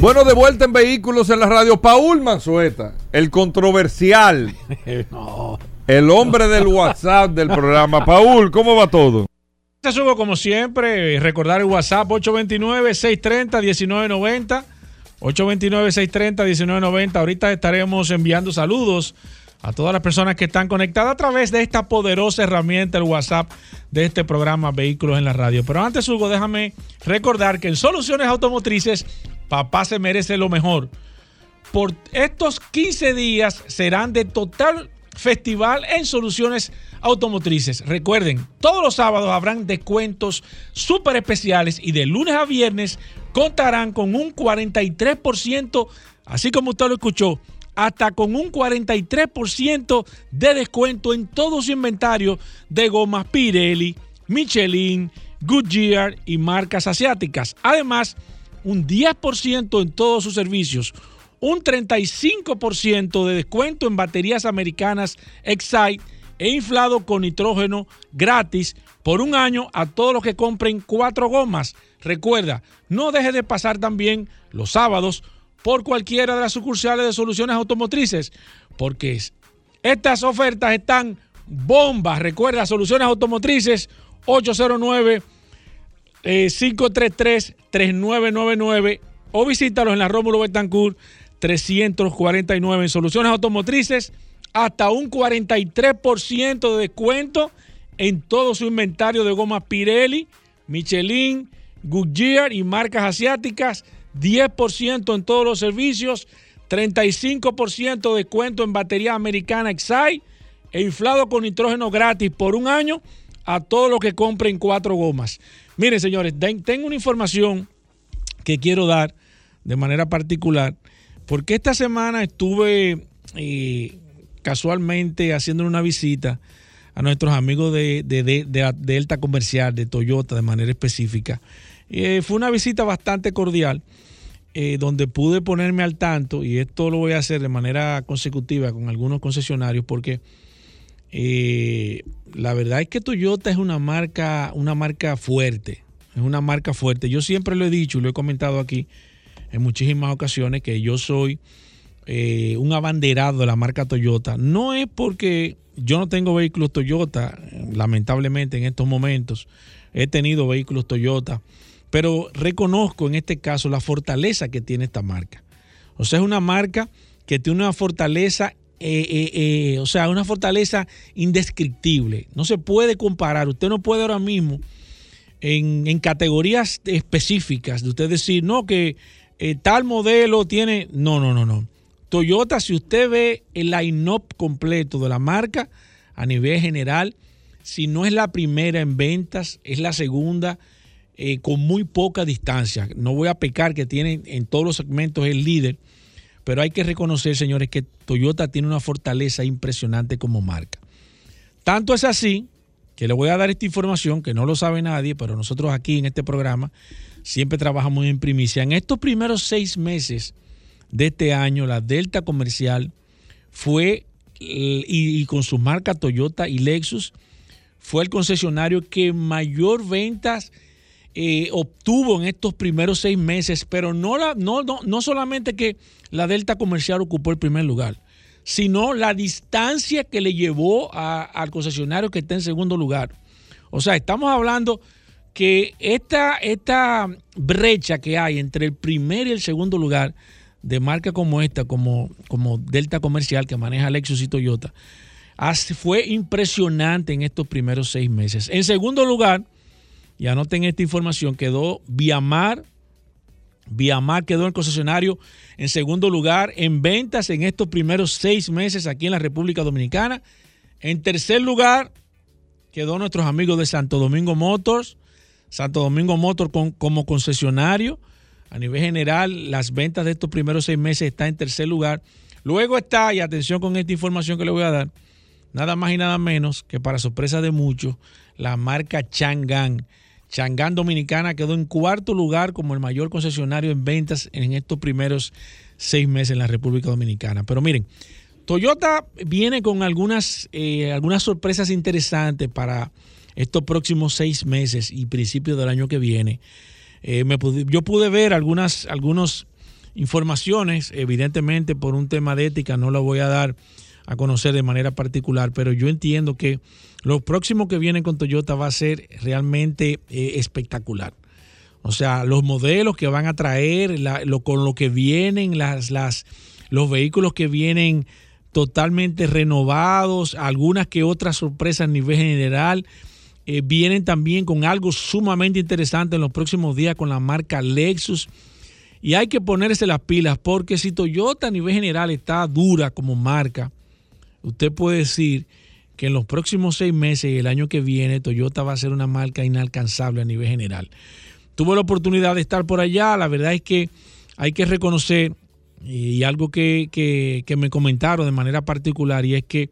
Bueno, de vuelta en Vehículos en la Radio. Paul Manzueta, el controversial, no. el hombre del WhatsApp del programa. Paul, ¿cómo va todo? Te subo como siempre, recordar el WhatsApp 829-630-1990. 829-630-1990. Ahorita estaremos enviando saludos a todas las personas que están conectadas a través de esta poderosa herramienta, el WhatsApp de este programa Vehículos en la Radio. Pero antes, Hugo, déjame recordar que en Soluciones Automotrices, papá se merece lo mejor. Por estos 15 días serán de total festival en soluciones automotrices. Recuerden, todos los sábados habrán descuentos súper especiales y de lunes a viernes contarán con un 43%, así como usted lo escuchó, hasta con un 43% de descuento en todo su inventario de gomas Pirelli, Michelin, Goodyear y marcas asiáticas. Además, un 10% en todos sus servicios, un 35% de descuento en baterías americanas Excite e inflado con nitrógeno gratis por un año a todos los que compren cuatro gomas. Recuerda, no deje de pasar también los sábados por cualquiera de las sucursales de soluciones automotrices, porque estas ofertas están bombas. Recuerda, soluciones automotrices 809 533 3999 o visítalos en la Rómulo Betancourt 349 en soluciones automotrices hasta un 43% de descuento en todo su inventario de goma Pirelli, Michelin, Goodyear y marcas asiáticas, 10% en todos los servicios, 35% de descuento en batería americana Excite e inflado con nitrógeno gratis por un año a todos los que compren cuatro gomas. Miren, señores, tengo una información que quiero dar de manera particular, porque esta semana estuve eh, casualmente haciendo una visita a nuestros amigos de, de, Delta Comercial, de Toyota de manera específica. Eh, fue una visita bastante cordial, eh, donde pude ponerme al tanto, y esto lo voy a hacer de manera consecutiva con algunos concesionarios, porque eh, la verdad es que Toyota es una marca, una marca fuerte, es una marca fuerte. Yo siempre lo he dicho y lo he comentado aquí en muchísimas ocasiones que yo soy eh, un abanderado de la marca Toyota. No es porque yo no tengo vehículos Toyota, lamentablemente en estos momentos he tenido vehículos Toyota, pero reconozco en este caso la fortaleza que tiene esta marca. O sea, es una marca que tiene una fortaleza eh, eh, eh, o sea, una fortaleza indescriptible. No se puede comparar. Usted no puede ahora mismo, en, categorías específicas, de usted decir, no, que tal modelo tiene. No, no, no, no. Toyota, si usted ve el line-up completo de la marca a nivel general, si no es la primera en ventas, es la segunda con muy poca distancia. No voy a pecar que tiene en todos los segmentos el líder pero hay que reconocer, señores, que Toyota tiene una fortaleza impresionante como marca. Tanto es así que le voy a dar esta información que no lo sabe nadie, pero nosotros aquí en este programa siempre trabajamos en primicia. En estos primeros seis meses de este año, la Delta Comercial fue, y, y con sus marcas Toyota y Lexus, fue el concesionario que mayor ventas eh, obtuvo en estos primeros seis meses, pero no, la, no, no, solamente que la Delta Comercial ocupó el primer lugar, sino la distancia que le llevó al concesionario que está en segundo lugar. O sea, estamos hablando que esta, esta brecha que hay entre el primer y el segundo lugar de marca como esta, como, como Delta Comercial que maneja Lexus y Toyota, fue impresionante en estos primeros seis meses. En segundo lugar, y anoten esta información, quedó Viamar. Viamar quedó en el concesionario en segundo lugar en ventas en estos primeros seis meses aquí en la República Dominicana. En tercer lugar quedó nuestros amigos de Santo Domingo Motors. Santo Domingo Motors como concesionario. A nivel general, las ventas de estos primeros seis meses están en tercer lugar. Luego está, y atención con esta información que le voy a dar, nada más y nada menos que para sorpresa de muchos, la marca Chang'an Changán Dominicana quedó en cuarto lugar como el mayor concesionario en ventas en estos primeros seis meses en la República Dominicana. Pero miren, Toyota viene con algunas, eh, algunas sorpresas interesantes para estos próximos seis meses y principios del año que viene. Eh, yo pude ver algunas, algunas informaciones, evidentemente por un tema de ética no lo voy a dar a conocer de manera particular, pero yo entiendo que lo próximo que viene con Toyota va a ser realmente eh, espectacular. O sea, los modelos que van a traer, lo, con lo que vienen, las, las, los vehículos que vienen totalmente renovados, algunas que otras sorpresas a nivel general. Eh, vienen también con algo sumamente interesante en los próximos días con la marca Lexus. Y hay que ponerse las pilas porque si Toyota a nivel general está dura como marca, usted puede decir que en los próximos seis meses y el año que viene Toyota va a ser una marca inalcanzable a nivel general. Tuve la oportunidad de estar por allá, la verdad es que hay que reconocer y algo que, que me comentaron de manera particular y es que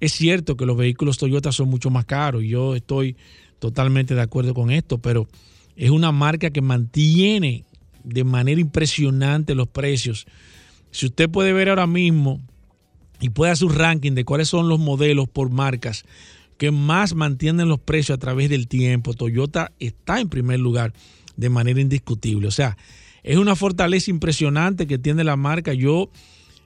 es cierto que los vehículos Toyota son mucho más caros, yo estoy totalmente de acuerdo con esto, pero es una marca que mantiene de manera impresionante los precios. Si usted puede ver ahora mismo y puede hacer un ranking de cuáles son los modelos por marcas que más mantienen los precios a través del tiempo, Toyota está en primer lugar de manera indiscutible. O sea, es una fortaleza impresionante que tiene la marca. Yo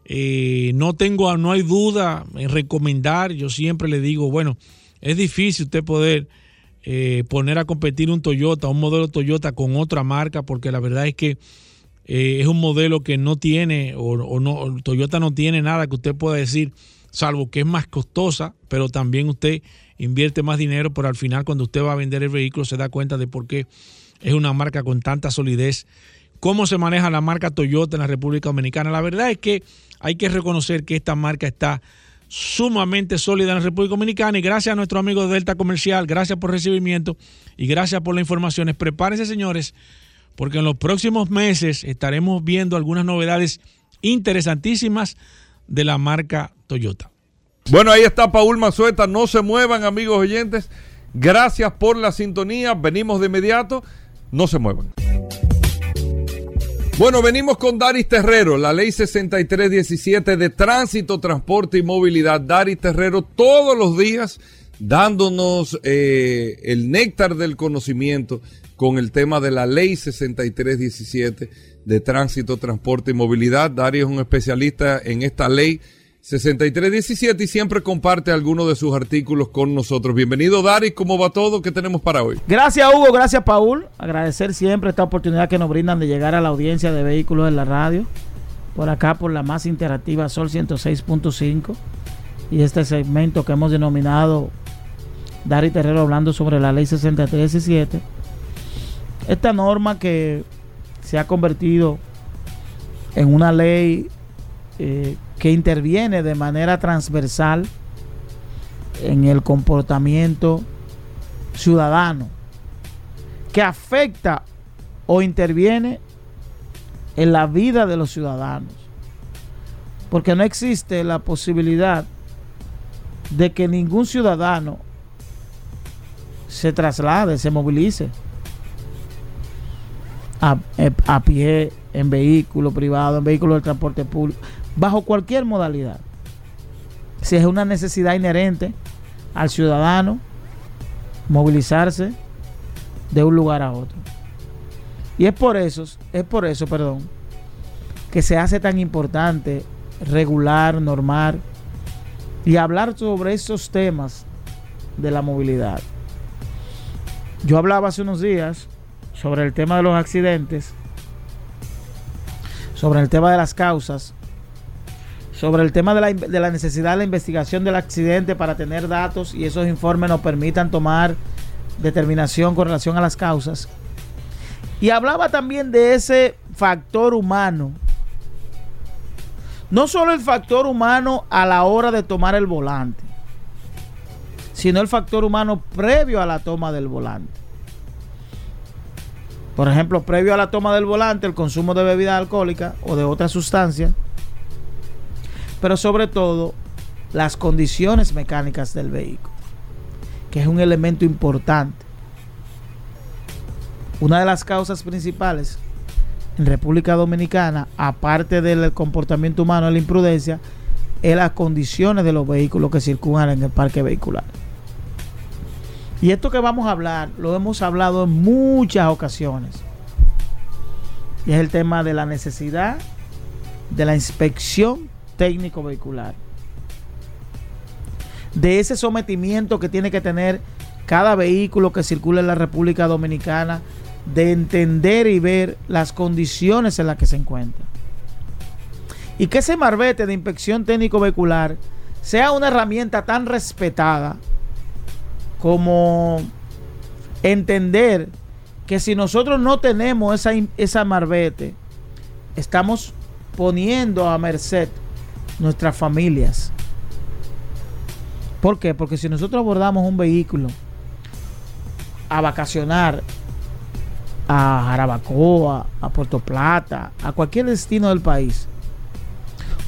eh, no tengo, no hay duda en recomendar. Yo siempre le digo, bueno, es difícil usted poder eh, poner a competir un Toyota, un modelo Toyota con otra marca, porque la verdad es que eh, es un modelo que no tiene, o, no, Toyota no tiene nada que usted pueda decir, salvo que es más costosa, pero también usted invierte más dinero, pero al final cuando usted va a vender el vehículo se da cuenta de por qué es una marca con tanta solidez. ¿Cómo se maneja la marca Toyota en la República Dominicana? La verdad es que hay que reconocer que esta marca está sumamente sólida en la República Dominicana y gracias a nuestro amigo de Delta Comercial, gracias por recibimiento y gracias por las informaciones. Prepárense, señores, porque en los próximos meses estaremos viendo algunas novedades interesantísimas de la marca Toyota. Bueno, ahí está Paul Mazueta, no se muevan amigos oyentes, gracias por la sintonía, venimos de inmediato, no se muevan. Bueno, venimos con Daris Terrero, la ley 6317 de tránsito, transporte y movilidad. Daris Terrero todos los días dándonos eh, el néctar del conocimiento con el tema de la ley 6317 de tránsito, transporte y movilidad. Daris es un especialista en esta ley 6317 y siempre comparte algunos de sus artículos con nosotros. Bienvenido, Dari. ¿Cómo va todo? ¿Qué tenemos para hoy? Gracias, Hugo. Gracias, Paul. Agradecer siempre esta oportunidad que nos brindan de llegar a la audiencia de vehículos en la radio. Por acá, por la más interactiva Sol 106.5. Y este segmento que hemos denominado Dari Terrero hablando sobre la ley 6317. Esta norma que se ha convertido en una ley eh, que interviene de manera transversal en el comportamiento ciudadano, que afecta o interviene en la vida de los ciudadanos. Porque no existe la posibilidad de que ningún ciudadano se traslade, se movilice a, a pie, en vehículo privado, en vehículo de transporte público bajo cualquier modalidad. Si es una necesidad inherente al ciudadano movilizarse de un lugar a otro. Y es por eso, es por eso, perdón, que se hace tan importante regular, normar y hablar sobre esos temas de la movilidad. Yo hablaba hace unos días sobre el tema de los accidentes, sobre el tema de las causas sobre el tema de la, necesidad de la investigación del accidente para tener datos y esos informes nos permitan tomar determinación con relación a las causas. Y hablaba también de ese factor humano. No solo el factor humano a la hora de tomar el volante, sino el factor humano previo a la toma del volante. Por ejemplo, previo a la toma del volante, el consumo de bebida alcohólica o de otra sustancia pero sobre todo las condiciones mecánicas del vehículo, que es un elemento importante. Una de las causas principales en República Dominicana, aparte del comportamiento humano la imprudencia, es las condiciones de los vehículos que circulan en el parque vehicular. Y esto que vamos a hablar, lo hemos hablado en muchas ocasiones. Y es el tema de la necesidad de la inspección técnico vehicular. De ese sometimiento que tiene que tener cada vehículo que circula en la República Dominicana, de entender y ver las condiciones en las que se encuentra. Y que ese marbete de inspección técnico vehicular sea una herramienta tan respetada como entender que si nosotros no tenemos esa, esa marbete, estamos poniendo a merced nuestras familias, ¿Por qué? Porque si nosotros abordamos un vehículo a vacacionar a Jarabacoa, a Puerto Plata, a cualquier destino del país,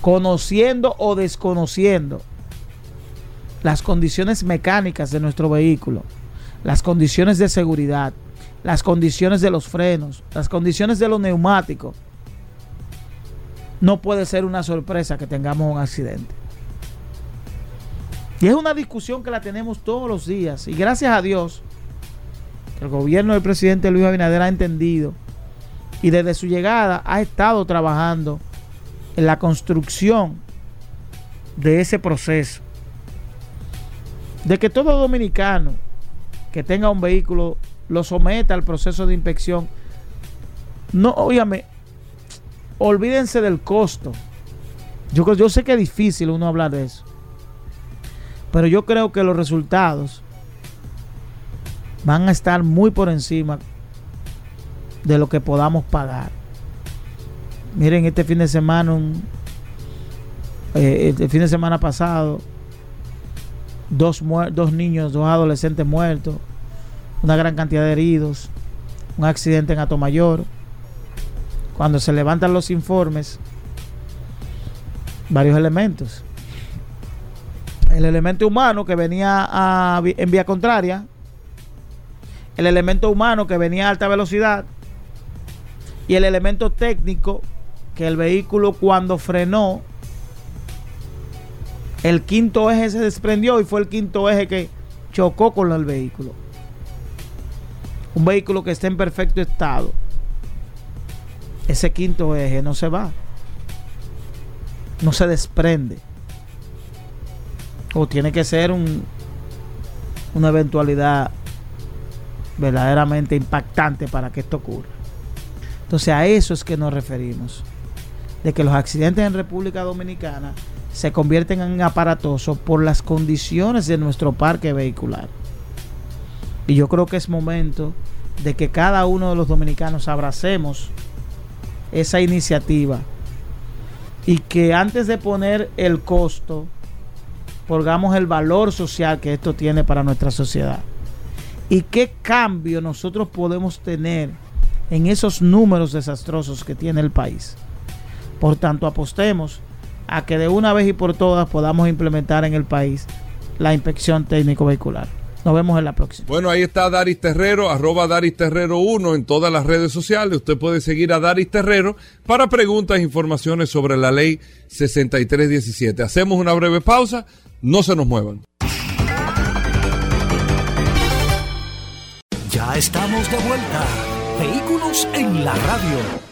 conociendo o desconociendo las condiciones mecánicas de nuestro vehículo, las condiciones de seguridad, las condiciones de los frenos, las condiciones de los neumáticos, no puede ser una sorpresa que tengamos un accidente. Y es una discusión que la tenemos todos los días. Y gracias a Dios, el gobierno del presidente Luis Abinader ha entendido y desde su llegada ha estado trabajando en la construcción de ese proceso. De que todo dominicano que tenga un vehículo lo someta al proceso de inspección. No, óyame, olvídense del costo. Yo, yo sé que es difícil uno hablar de eso. Pero yo creo que los resultados van a estar muy por encima de lo que podamos pagar. Miren, este fin de semana, un, eh, el fin de semana pasado, dos, dos niños, dos adolescentes muertos, una gran cantidad de heridos, un accidente en Atomayor. Cuando se levantan los informes, varios elementos el elemento humano que venía en vía contraria, el elemento humano que venía a alta velocidad y el elemento técnico que el vehículo cuando frenó, el quinto eje se desprendió y fue el quinto eje que chocó con el vehículo. Un vehículo que esté en perfecto estado. Ese quinto eje no se va. No se desprende o tiene que ser un, una eventualidad verdaderamente impactante para que esto ocurra. Entonces a eso es que nos referimos, de que los accidentes en República Dominicana se convierten en aparatosos por las condiciones de nuestro parque vehicular. Y yo creo que es momento de que cada uno de los dominicanos abracemos esa iniciativa y que antes de poner el costo, pongamos el valor social que esto tiene para nuestra sociedad. Y qué cambio nosotros podemos tener en esos números desastrosos que tiene el país. Por tanto, apostemos a que de una vez y por todas podamos implementar en el país la inspección técnico vehicular. Nos vemos en la próxima. Bueno, ahí está Daris Terrero, arroba Daris Terrero 1 en todas las redes sociales. Usted puede seguir a Daris Terrero para preguntas e informaciones sobre la ley 6317. Hacemos una breve pausa. No se nos muevan. Ya estamos de vuelta. Vehículos en la radio.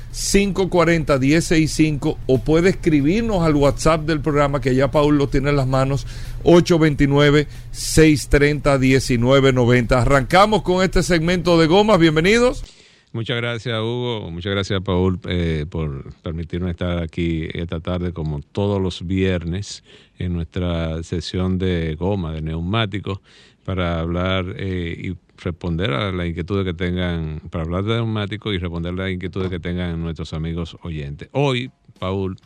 540-165 o puede escribirnos al WhatsApp del programa que ya Paul lo tiene en las manos 829-630-1990. Arrancamos con este segmento de gomas, bienvenidos. Muchas gracias Hugo, muchas gracias Paul eh, por permitirme estar aquí esta tarde como todos los viernes en nuestra sesión de goma, de neumáticos, para hablar eh, y responder a las inquietudes que tengan, para hablar de neumáticos y responder a las inquietudes que tengan nuestros amigos oyentes. Hoy, Paul,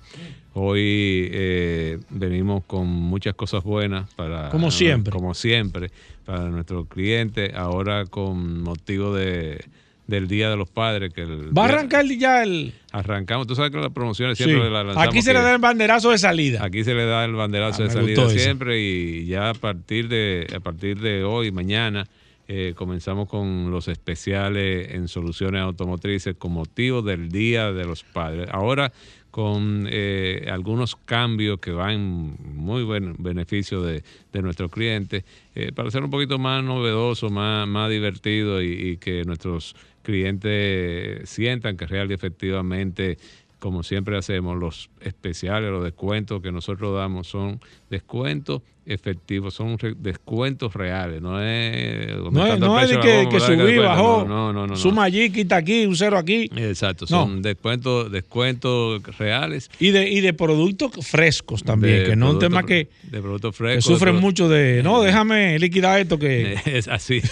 hoy eh, venimos con muchas cosas buenas para... Como siempre. Como siempre, para nuestros clientes, ahora con motivo de del Día de los Padres. Que Va a arrancar ya el... Arrancamos, tú sabes que las promociones siempre las lanzamos. Aquí se le da el banderazo de salida. Aquí se le da el banderazo ah, de salida siempre y ya a partir de, a partir de hoy, mañana, eh, comenzamos con los especiales en soluciones automotrices con motivo del Día de los Padres. Ahora con eh, algunos cambios que van muy buen beneficio de, de nuestros clientes, eh, para ser un poquito más novedoso, más, más divertido y, y que nuestros clientes sientan que real y efectivamente como siempre hacemos, los especiales, los descuentos que nosotros damos son descuentos efectivos, son re- descuentos reales, no es... No es, no es de que, que subí, bajó, No, no, no. suma allí, quita aquí, un cero aquí. Exacto, son descuentos, descuentos reales. Y de, y de productos frescos también, de que no es un tema que, De productos que frescos. sufren de pro- mucho de, no, déjame liquidar esto que... Es así.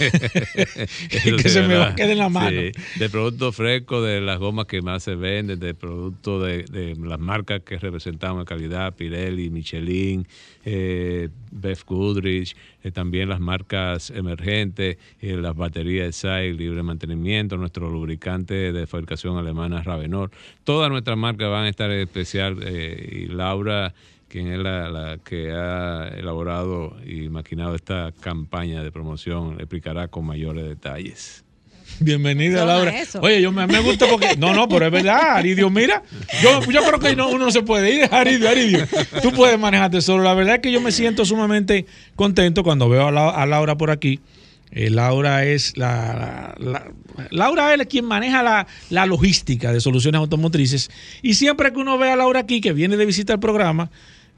Que se me va- quede en la mano. Sí, de productos frescos, de las gomas que más se venden, de productos de, de las marcas que representamos en calidad, Pirelli, Michelin, eh, Beth Goodrich, eh, también las marcas emergentes, eh, las baterías de libre mantenimiento, nuestro lubricante de fabricación alemana Ravenor. Todas nuestras marcas van a estar en especial eh, y Laura quien es la que ha elaborado y maquinado esta campaña de promoción, explicará con mayores detalles. Bienvenida, Laura. eso. Oye, yo me, me gusta porque. No, no, pero es verdad, Aridio. Mira, yo, yo creo que no, uno no se puede ir, Aridio, Aridio. Tú puedes manejarte solo. La verdad es que yo me siento sumamente contento cuando veo a, La- a Laura por aquí. Eh, Laura es la, la- la- Laura es quien maneja la, la logística de soluciones automotrices. Y siempre que uno ve a Laura aquí, que viene de visita al programa,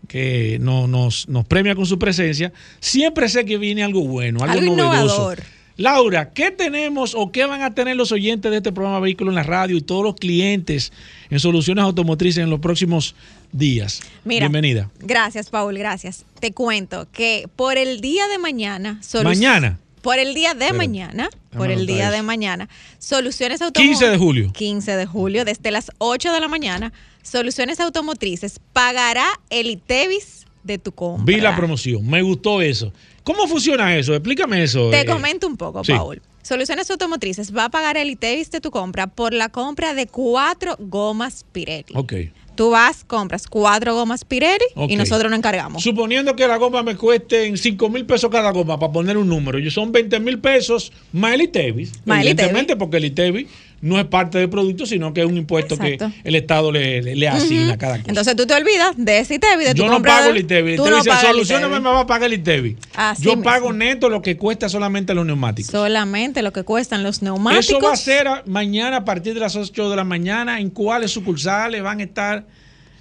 que no, nos, nos premia con su presencia, siempre sé que viene algo bueno, algo, Algo novedoso. innovador. Laura, ¿qué tenemos o qué van a tener los oyentes de este programa Vehículo en la Radio y todos los clientes en soluciones automotrices en los próximos días? Mira, Bienvenida. Gracias, Paul, gracias. Te cuento que por el día de mañana. Mañana. Por el día de mañana. Por el día de mañana. Soluciones Automotrices. 15 de julio. 15 de julio, desde las 8 de la mañana. Soluciones Automotrices pagará el ITEVIS de tu compra. Vi la promoción, me gustó eso. ¿Cómo funciona eso? Explícame eso. Te eh. comento un poco, sí. Paul. Soluciones Automotrices va a pagar el ITEVIS de tu compra por la compra de cuatro gomas Pirelli. Ok. Tú vas, compras cuatro gomas Pirelli y nosotros nos encargamos. Suponiendo que la goma me cueste en 5 mil pesos cada goma, para poner un número, y son 20 mil pesos más el ITEVIS, evidentemente, porque el ITEVIS no es parte del producto, sino que es un impuesto Exacto. que el Estado le, le- le asigna a cada cosa. Entonces tú te olvidas de ese ITEVIS, de tu Yo no pago el ITEVIS. El Tú ITEVIS no solucioname, me va a pagar el ITEVIS. Así Yo mismo. pago neto lo que cuesta solamente los neumáticos. Solamente lo que cuestan los neumáticos. Eso va a ser mañana a partir de las 8 de la mañana. ¿En cuáles sucursales van a estar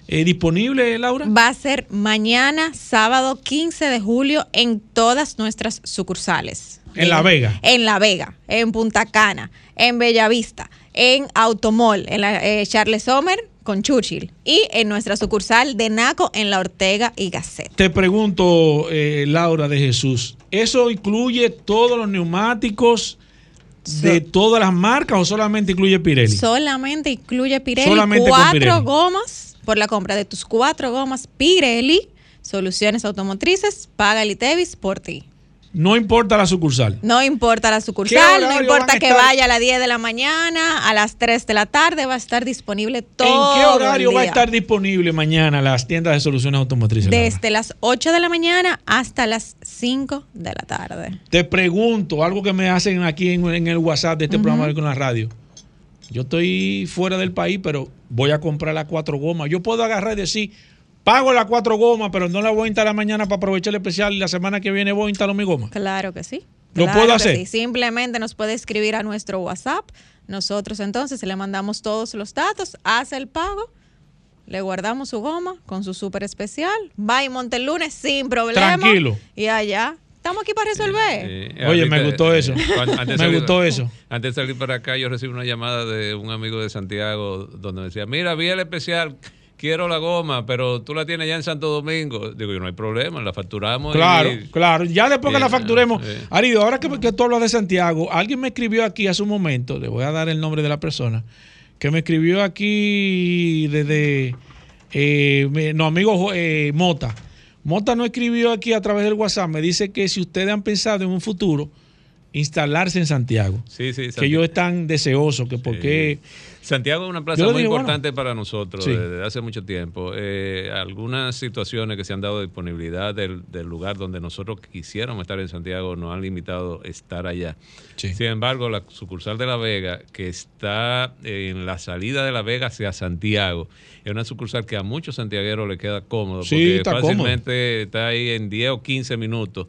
eh, disponibles, Laura? Va a ser mañana, sábado 15 de julio, en todas nuestras sucursales. En La Vega. En La Vega, en Punta Cana, en Bellavista, en Automol, en la eh, Charles Sommer con Churchill y en nuestra sucursal de Naco en La Ortega y Gasset. Te pregunto, eh, Laura de Jesús, ¿eso incluye todos los neumáticos de todas las marcas o solamente incluye Pirelli? Solamente incluye Pirelli Solamente cuatro Pirelli. gomas por la compra de tus cuatro gomas Pirelli. Soluciones automotrices, paga el ITEVIS por ti. No importa la sucursal. No importa la ¿Qué sucursal, no importa que estar? vaya a las 10 de la mañana, a las 3 de la tarde, va a estar disponible todo ¿En qué horario el va a estar disponible mañana las tiendas de soluciones automotrices? Laura? Desde las 8 de la mañana hasta las 5 de la tarde. Te pregunto, algo que me hacen aquí en, en el WhatsApp de este programa con la radio. Yo estoy fuera del país, pero voy a comprar las cuatro gomas. Yo puedo agarrar y decir, pago las cuatro gomas, pero no las voy a instalar mañana para aprovechar el especial y la semana que viene voy a instalar mi goma. Claro que sí. ¿Lo Claro puedo hacer? sí. Simplemente nos puede escribir a nuestro WhatsApp. Nosotros entonces le mandamos todos los datos, hace el pago, le guardamos su goma con su súper especial, va y monte el lunes sin problema. Tranquilo. Y allá. Estamos aquí para resolver. Eh, Oye, ahorita, me gustó eh, eso. cuando- antes de Me salir- gustó eso. Antes de salir para acá, yo recibí una llamada de un amigo de Santiago donde me decía, mira, vi el especial, quiero la goma, pero tú la tienes ya en Santo Domingo. Digo, yo no hay problema, la facturamos. y- Claro, claro. Ya después que la Bien, facturemos. sí. Arido, ahora que, que tú hablas de Santiago, alguien me escribió aquí hace un momento, le voy a dar el nombre de la persona, que me escribió aquí desde, eh, no, amigo eh, Mota. Mota no escribió aquí a través del WhatsApp, me dice que si ustedes han pensado en un futuro instalarse en Santiago, Sí, sí, que Santi- ellos están deseosos, que porque Santiago es una plaza muy dije, bueno. importante para nosotros Sí. desde hace mucho tiempo. Eh, algunas situaciones que se han dado de disponibilidad del, del lugar donde nosotros quisiéramos estar en Santiago nos han limitado estar allá. Sí. Sin embargo, la sucursal de La Vega, que está en la salida de La Vega hacia Santiago, es una sucursal que a muchos santiagueros le queda cómodo Sí, porque está fácilmente está ahí en 10 o 15 minutos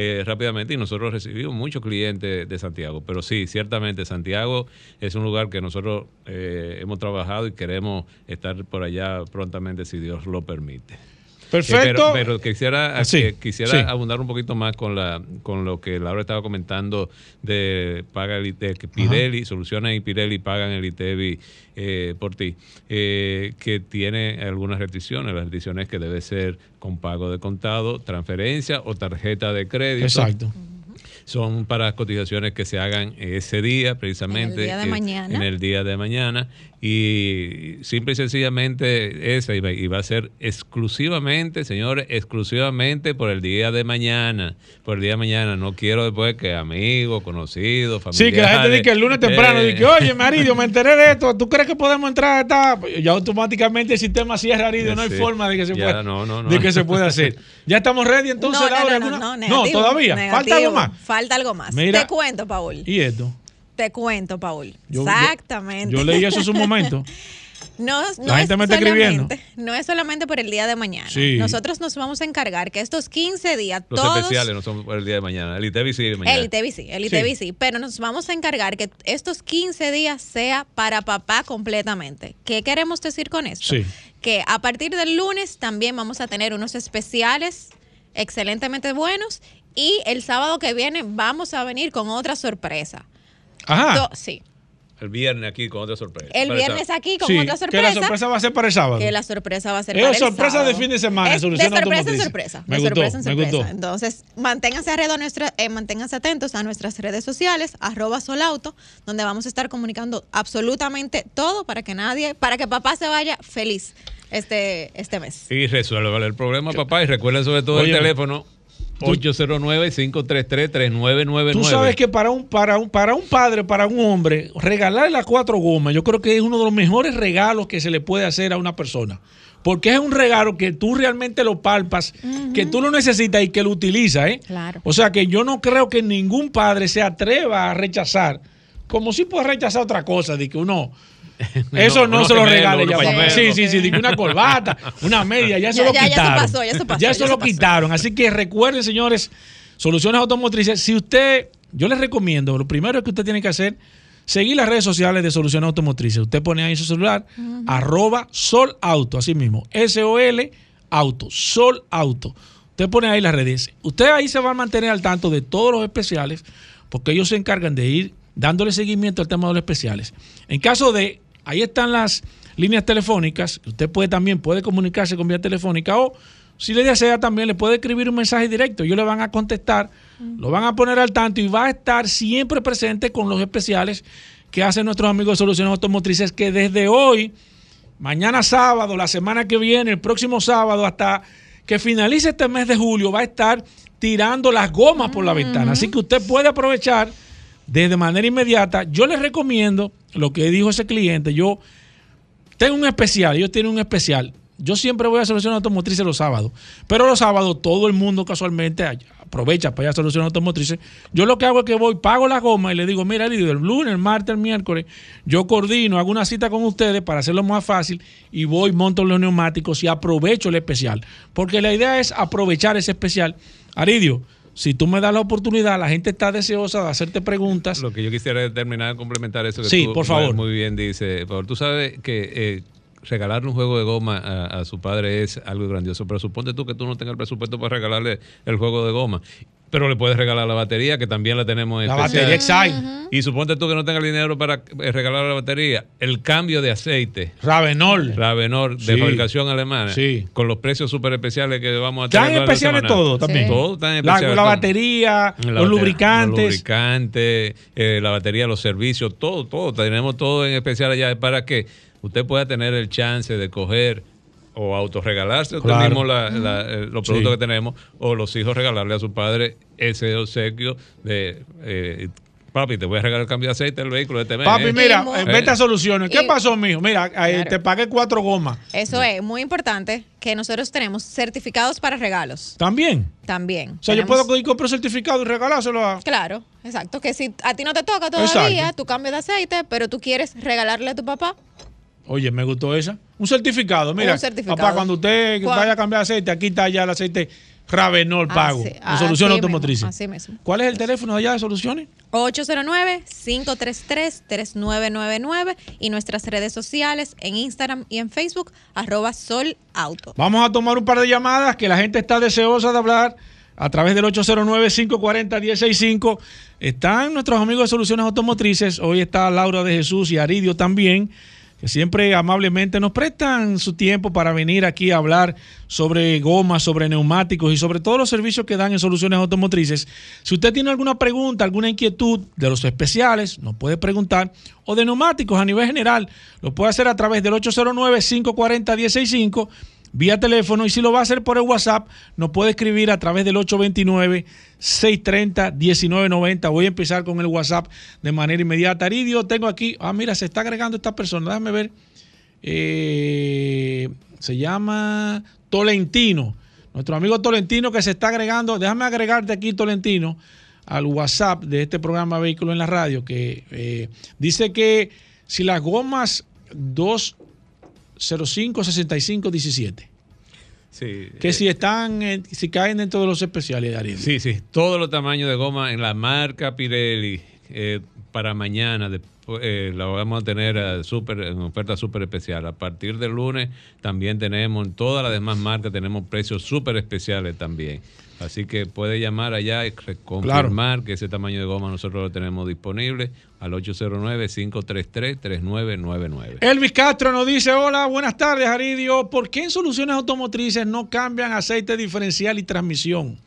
eh, rápidamente y nosotros recibimos muchos clientes de Santiago. Pero sí, ciertamente Santiago es un lugar que nosotros eh, hemos trabajado y queremos estar por allá prontamente si Dios lo permite. Perfecto. Eh, pero, pero quisiera, sí, que- quisiera sí. abundar un poquito más con la con lo que Laura estaba comentando de paga el ITEVI, que Pirelli, Soluciones y Pirelli pagan el ITEVI eh, por ti, eh, que tiene algunas restricciones. Las restricciones que debe ser con pago de contado, transferencia o tarjeta de crédito. Exacto. Son para cotizaciones que se hagan ese día, precisamente. día de eh, mañana. En el día de mañana. Y simple y sencillamente esa y va, y va a ser exclusivamente, señores, exclusivamente por el día de mañana. Por el día de mañana. No quiero después que amigos, conocidos, Sí, familiares. que la gente dice que el lunes temprano eh, dice, oye, Maridio, me enteré de esto, ¿tú crees que podemos entrar a esta? Ya automáticamente el sistema cierra, Aridio, no hay Sí. forma de que se Ya, pueda, no, no, no. de que se pueda hacer. ¿Ya estamos ready entonces, no, no, Laura? no, no, no, negativo, todavía. Falta algo más. Falta algo más. Mira. Te cuento, Paul. ¿Y esto? Te cuento, Paul. Yo- Exactamente. Yo, leí eso hace un momento. No, no La gente es me está escribiendo. solamente- No es solamente por el día de mañana. Sí. Nosotros nos vamos a encargar que estos 15 días, Los todos. especiales no son por el día de mañana. El ITEVI sí mañana. El ITV sí, el ITV sí. pero nos vamos a encargar que estos 15 días sea para papá completamente. ¿Qué queremos decir con esto? Sí. Que a partir del lunes también vamos a tener unos especiales excelentemente buenos y el sábado que viene vamos a venir con otra sorpresa. Ajá. Do- sí, El viernes aquí con otra sorpresa. el viernes aquí con Sí, otra que sorpresa. la sorpresa va a ser para el sábado. Que la sorpresa va a ser Es para el sorpresa sábado. de fin de semana, Es solución de sorpresa en sorpresa. Me de gustó, sorpresa en sorpresa. gustó. Entonces, manténganse nuestra, eh, manténganse atentos a nuestras redes sociales, arroba solauto, donde vamos a estar comunicando absolutamente todo para que nadie, para que papá se vaya feliz este, este mes. Y resuelve el problema, papá. Y recuerden sobre todo el teléfono 809-533-3999. Tú sabes que para un, para un, para un padre, para un hombre, regalarle las cuatro gomas, yo creo que es uno de los mejores regalos que se le puede hacer a una persona. Porque es un regalo que tú realmente lo palpas, que tú lo necesitas y que lo utilizas, ¿eh? Claro. O sea que yo no creo que ningún padre se atreva a rechazar, como si puede rechazar otra cosa, de que uno. Eso no, se lo regale ya. papá. pañuelos. Sí, sí, sí, una corbata, una media, ya, se Ya, lo ya, ya eso quitaron. pasó, ya eso pasó, Ya eso lo pasó. quitaron. Así que recuerden, señores, soluciones automotrices. Si usted, yo les recomiendo, lo primero que usted tiene que hacer, seguir las redes sociales de soluciones automotrices. Usted pone ahí su celular, arroba Sol Auto, así mismo, S-O-L Auto, Sol Auto. Usted pone ahí las redes. Usted ahí se va a mantener al tanto de todos los especiales, porque ellos se encargan de ir dándole seguimiento al tema de los especiales. En caso de, ahí están las líneas telefónicas, usted puede también puede comunicarse con vía telefónica o si le desea también le puede escribir un mensaje directo, ellos le van a contestar, lo van a poner al tanto y va a estar siempre presente con los especiales que hacen nuestros amigos de Soluciones Automotrices que desde hoy, mañana sábado, la semana que viene, el próximo sábado, hasta que finalice este mes de julio, va a estar tirando las gomas por la ventana. Así que usted puede aprovechar de manera inmediata. Yo les recomiendo lo que dijo ese cliente. Yo tengo un especial, ellos tienen un especial. Yo siempre voy a Soluciones Automotrices los sábados, pero los sábados todo el mundo casualmente aprovecha para ir a Soluciones Automotrices. Yo lo que hago es que voy, pago la goma y le digo, mira, Lidio, el lunes, el martes, el miércoles, yo coordino, hago una cita con ustedes para hacerlo más fácil y voy, monto los neumáticos y aprovecho el especial. Porque la idea es aprovechar ese especial. Aridio, si tú me das la oportunidad, la gente está deseosa de hacerte preguntas. Lo que yo quisiera terminar, complementar eso que Sí, tú por favor. muy bien dice. Por favor, tú sabes que eh, regalarle un juego de goma a, a su padre es algo grandioso, pero suponte tú que tú no tengas el presupuesto para regalarle el juego de goma. Pero le puedes regalar la batería, que también la tenemos en La especial. batería Excite. Y suponte tú que no tengas dinero para eh, regalar la batería. El cambio de aceite. Ravenol. Ravenor de Sí. fabricación alemana. Sí. Con los precios súper especiales que vamos a tener. Están especiales todo también. Todo está en La, especiales. la todo. batería, La los batería, lubricantes. Los lubricantes, eh, la batería, los servicios, todo, todo. Tenemos todo en especial allá para que usted pueda tener el chance de coger o autorregalarse usted Claro. mismo la- la- eh, los Sí. productos que tenemos o los hijos regalarle a su padre ese obsequio de eh, papi, te voy a regalar el cambio de aceite del vehículo de este mes. Papi, ¿eh? mira, eh, vete a soluciones. ¿Qué y- pasó, mijo? Mira, eh, Claro. te pagué cuatro gomas. Eso es muy importante que nosotros tenemos certificados para regalos También. también. O sea, yo puedo ir comprar certificado y regalárselo a. Claro, exacto. Que si a ti no te toca todavía Exacto. tu cambio de aceite, pero tú quieres regalarle a tu papá, Oye, me gustó esa. Un certificado. Mira, Un certificado. papá, cuando usted ¿Cuál? vaya a cambiar aceite, aquí está ya el aceite Ravenol pago. Así- de soluciones mismo, automotrices. así mismo. ¿Cuál es el teléfono de allá de soluciones? 809-533-3999 y nuestras redes sociales en Instagram y en Facebook, arroba Sol Auto. Vamos a tomar un par de llamadas que la gente está deseosa de hablar a través del 809-540-165. Están nuestros amigos de Soluciones Automotrices. Hoy está Laura de Jesús y Aridio también, que siempre amablemente nos prestan su tiempo para venir aquí a hablar sobre gomas, sobre neumáticos y sobre todos los servicios que dan en Soluciones Automotrices. Si usted tiene alguna pregunta, alguna inquietud de los especiales, nos puede preguntar, o de neumáticos a nivel general, lo puede hacer a través del 809-540-165 vía teléfono y si lo va a hacer por el WhatsApp, nos puede escribir a través del 829-630-1990. Voy a empezar con el WhatsApp de manera inmediata. Aridio, tengo aquí, ah, mira, se está agregando esta persona, déjame ver. Eh, se llama Tolentino, nuestro amigo Tolentino que se está agregando, déjame agregarte aquí Tolentino al WhatsApp de este programa Vehículo en la Radio, que eh, dice que si las gomas 205 65 17 Sí, que eh, si están, en- si caen dentro de los especiales, Ariel. Sí, sí, todos los tamaños de goma en la marca Pirelli eh, para mañana. despu- eh, la vamos a tener eh, súper- en oferta súper especial. A partir del lunes también tenemos, en todas las demás marcas tenemos precios súper especiales también. Así que puede llamar allá y confirmar que ese tamaño de goma nosotros lo tenemos disponible al 809-533-3999. Elvis Castro nos dice, hola, buenas tardes, Aridio. ¿Por qué en soluciones automotrices no cambian aceite diferencial y transmisión?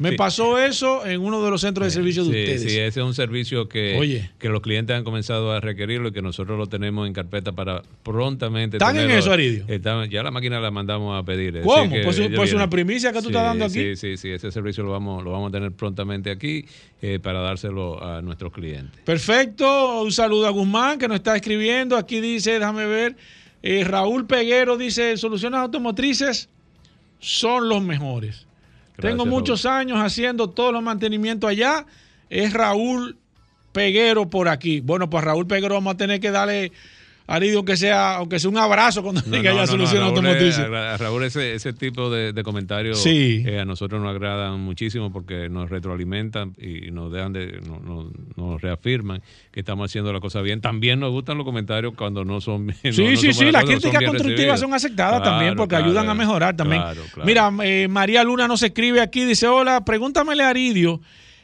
Me Sí. pasó eso en uno de los centros de servicio de Sí, ustedes. sí, ese es un servicio que, Oye. que los clientes han comenzado a requerirlo y que nosotros lo tenemos en carpeta para prontamente. ¿Están en eso, Aridio? Están- ya la máquina la mandamos a pedir. ¿Cómo? que Pues, pues una primicia que tú estás dando aquí. Sí, sí, sí, ese servicio lo vamos, lo vamos a tener prontamente aquí eh, para dárselo a nuestros clientes. Perfecto, un saludo a Guzmán que nos está escribiendo. Aquí dice, déjame ver, eh, Raúl Peguero dice, soluciones automotrices son los mejores. Gracias, Tengo muchos años haciendo todos los mantenimientos allá. Es Raúl Peguero por aquí. Bueno, pues Raúl Peguero vamos a tener que darle Aridio que sea, aunque sea un abrazo cuando No, diga no, ya no, no, soluciones Raúl, automotrices. a Raúl, ese, ese tipo de, de comentarios Sí. eh, a nosotros nos agradan muchísimo porque nos retroalimentan y nos dejan de, no- no- nos reafirman que estamos haciendo la cosa bien. También nos gustan los comentarios cuando no son bien. Sí, sí, sí, buenas las críticas constructivas son aceptadas también porque claro, ayudan a mejorar también. claro, claro. Mira, eh, María Luna nos escribe aquí, dice, hola, pregúntamele a Aridio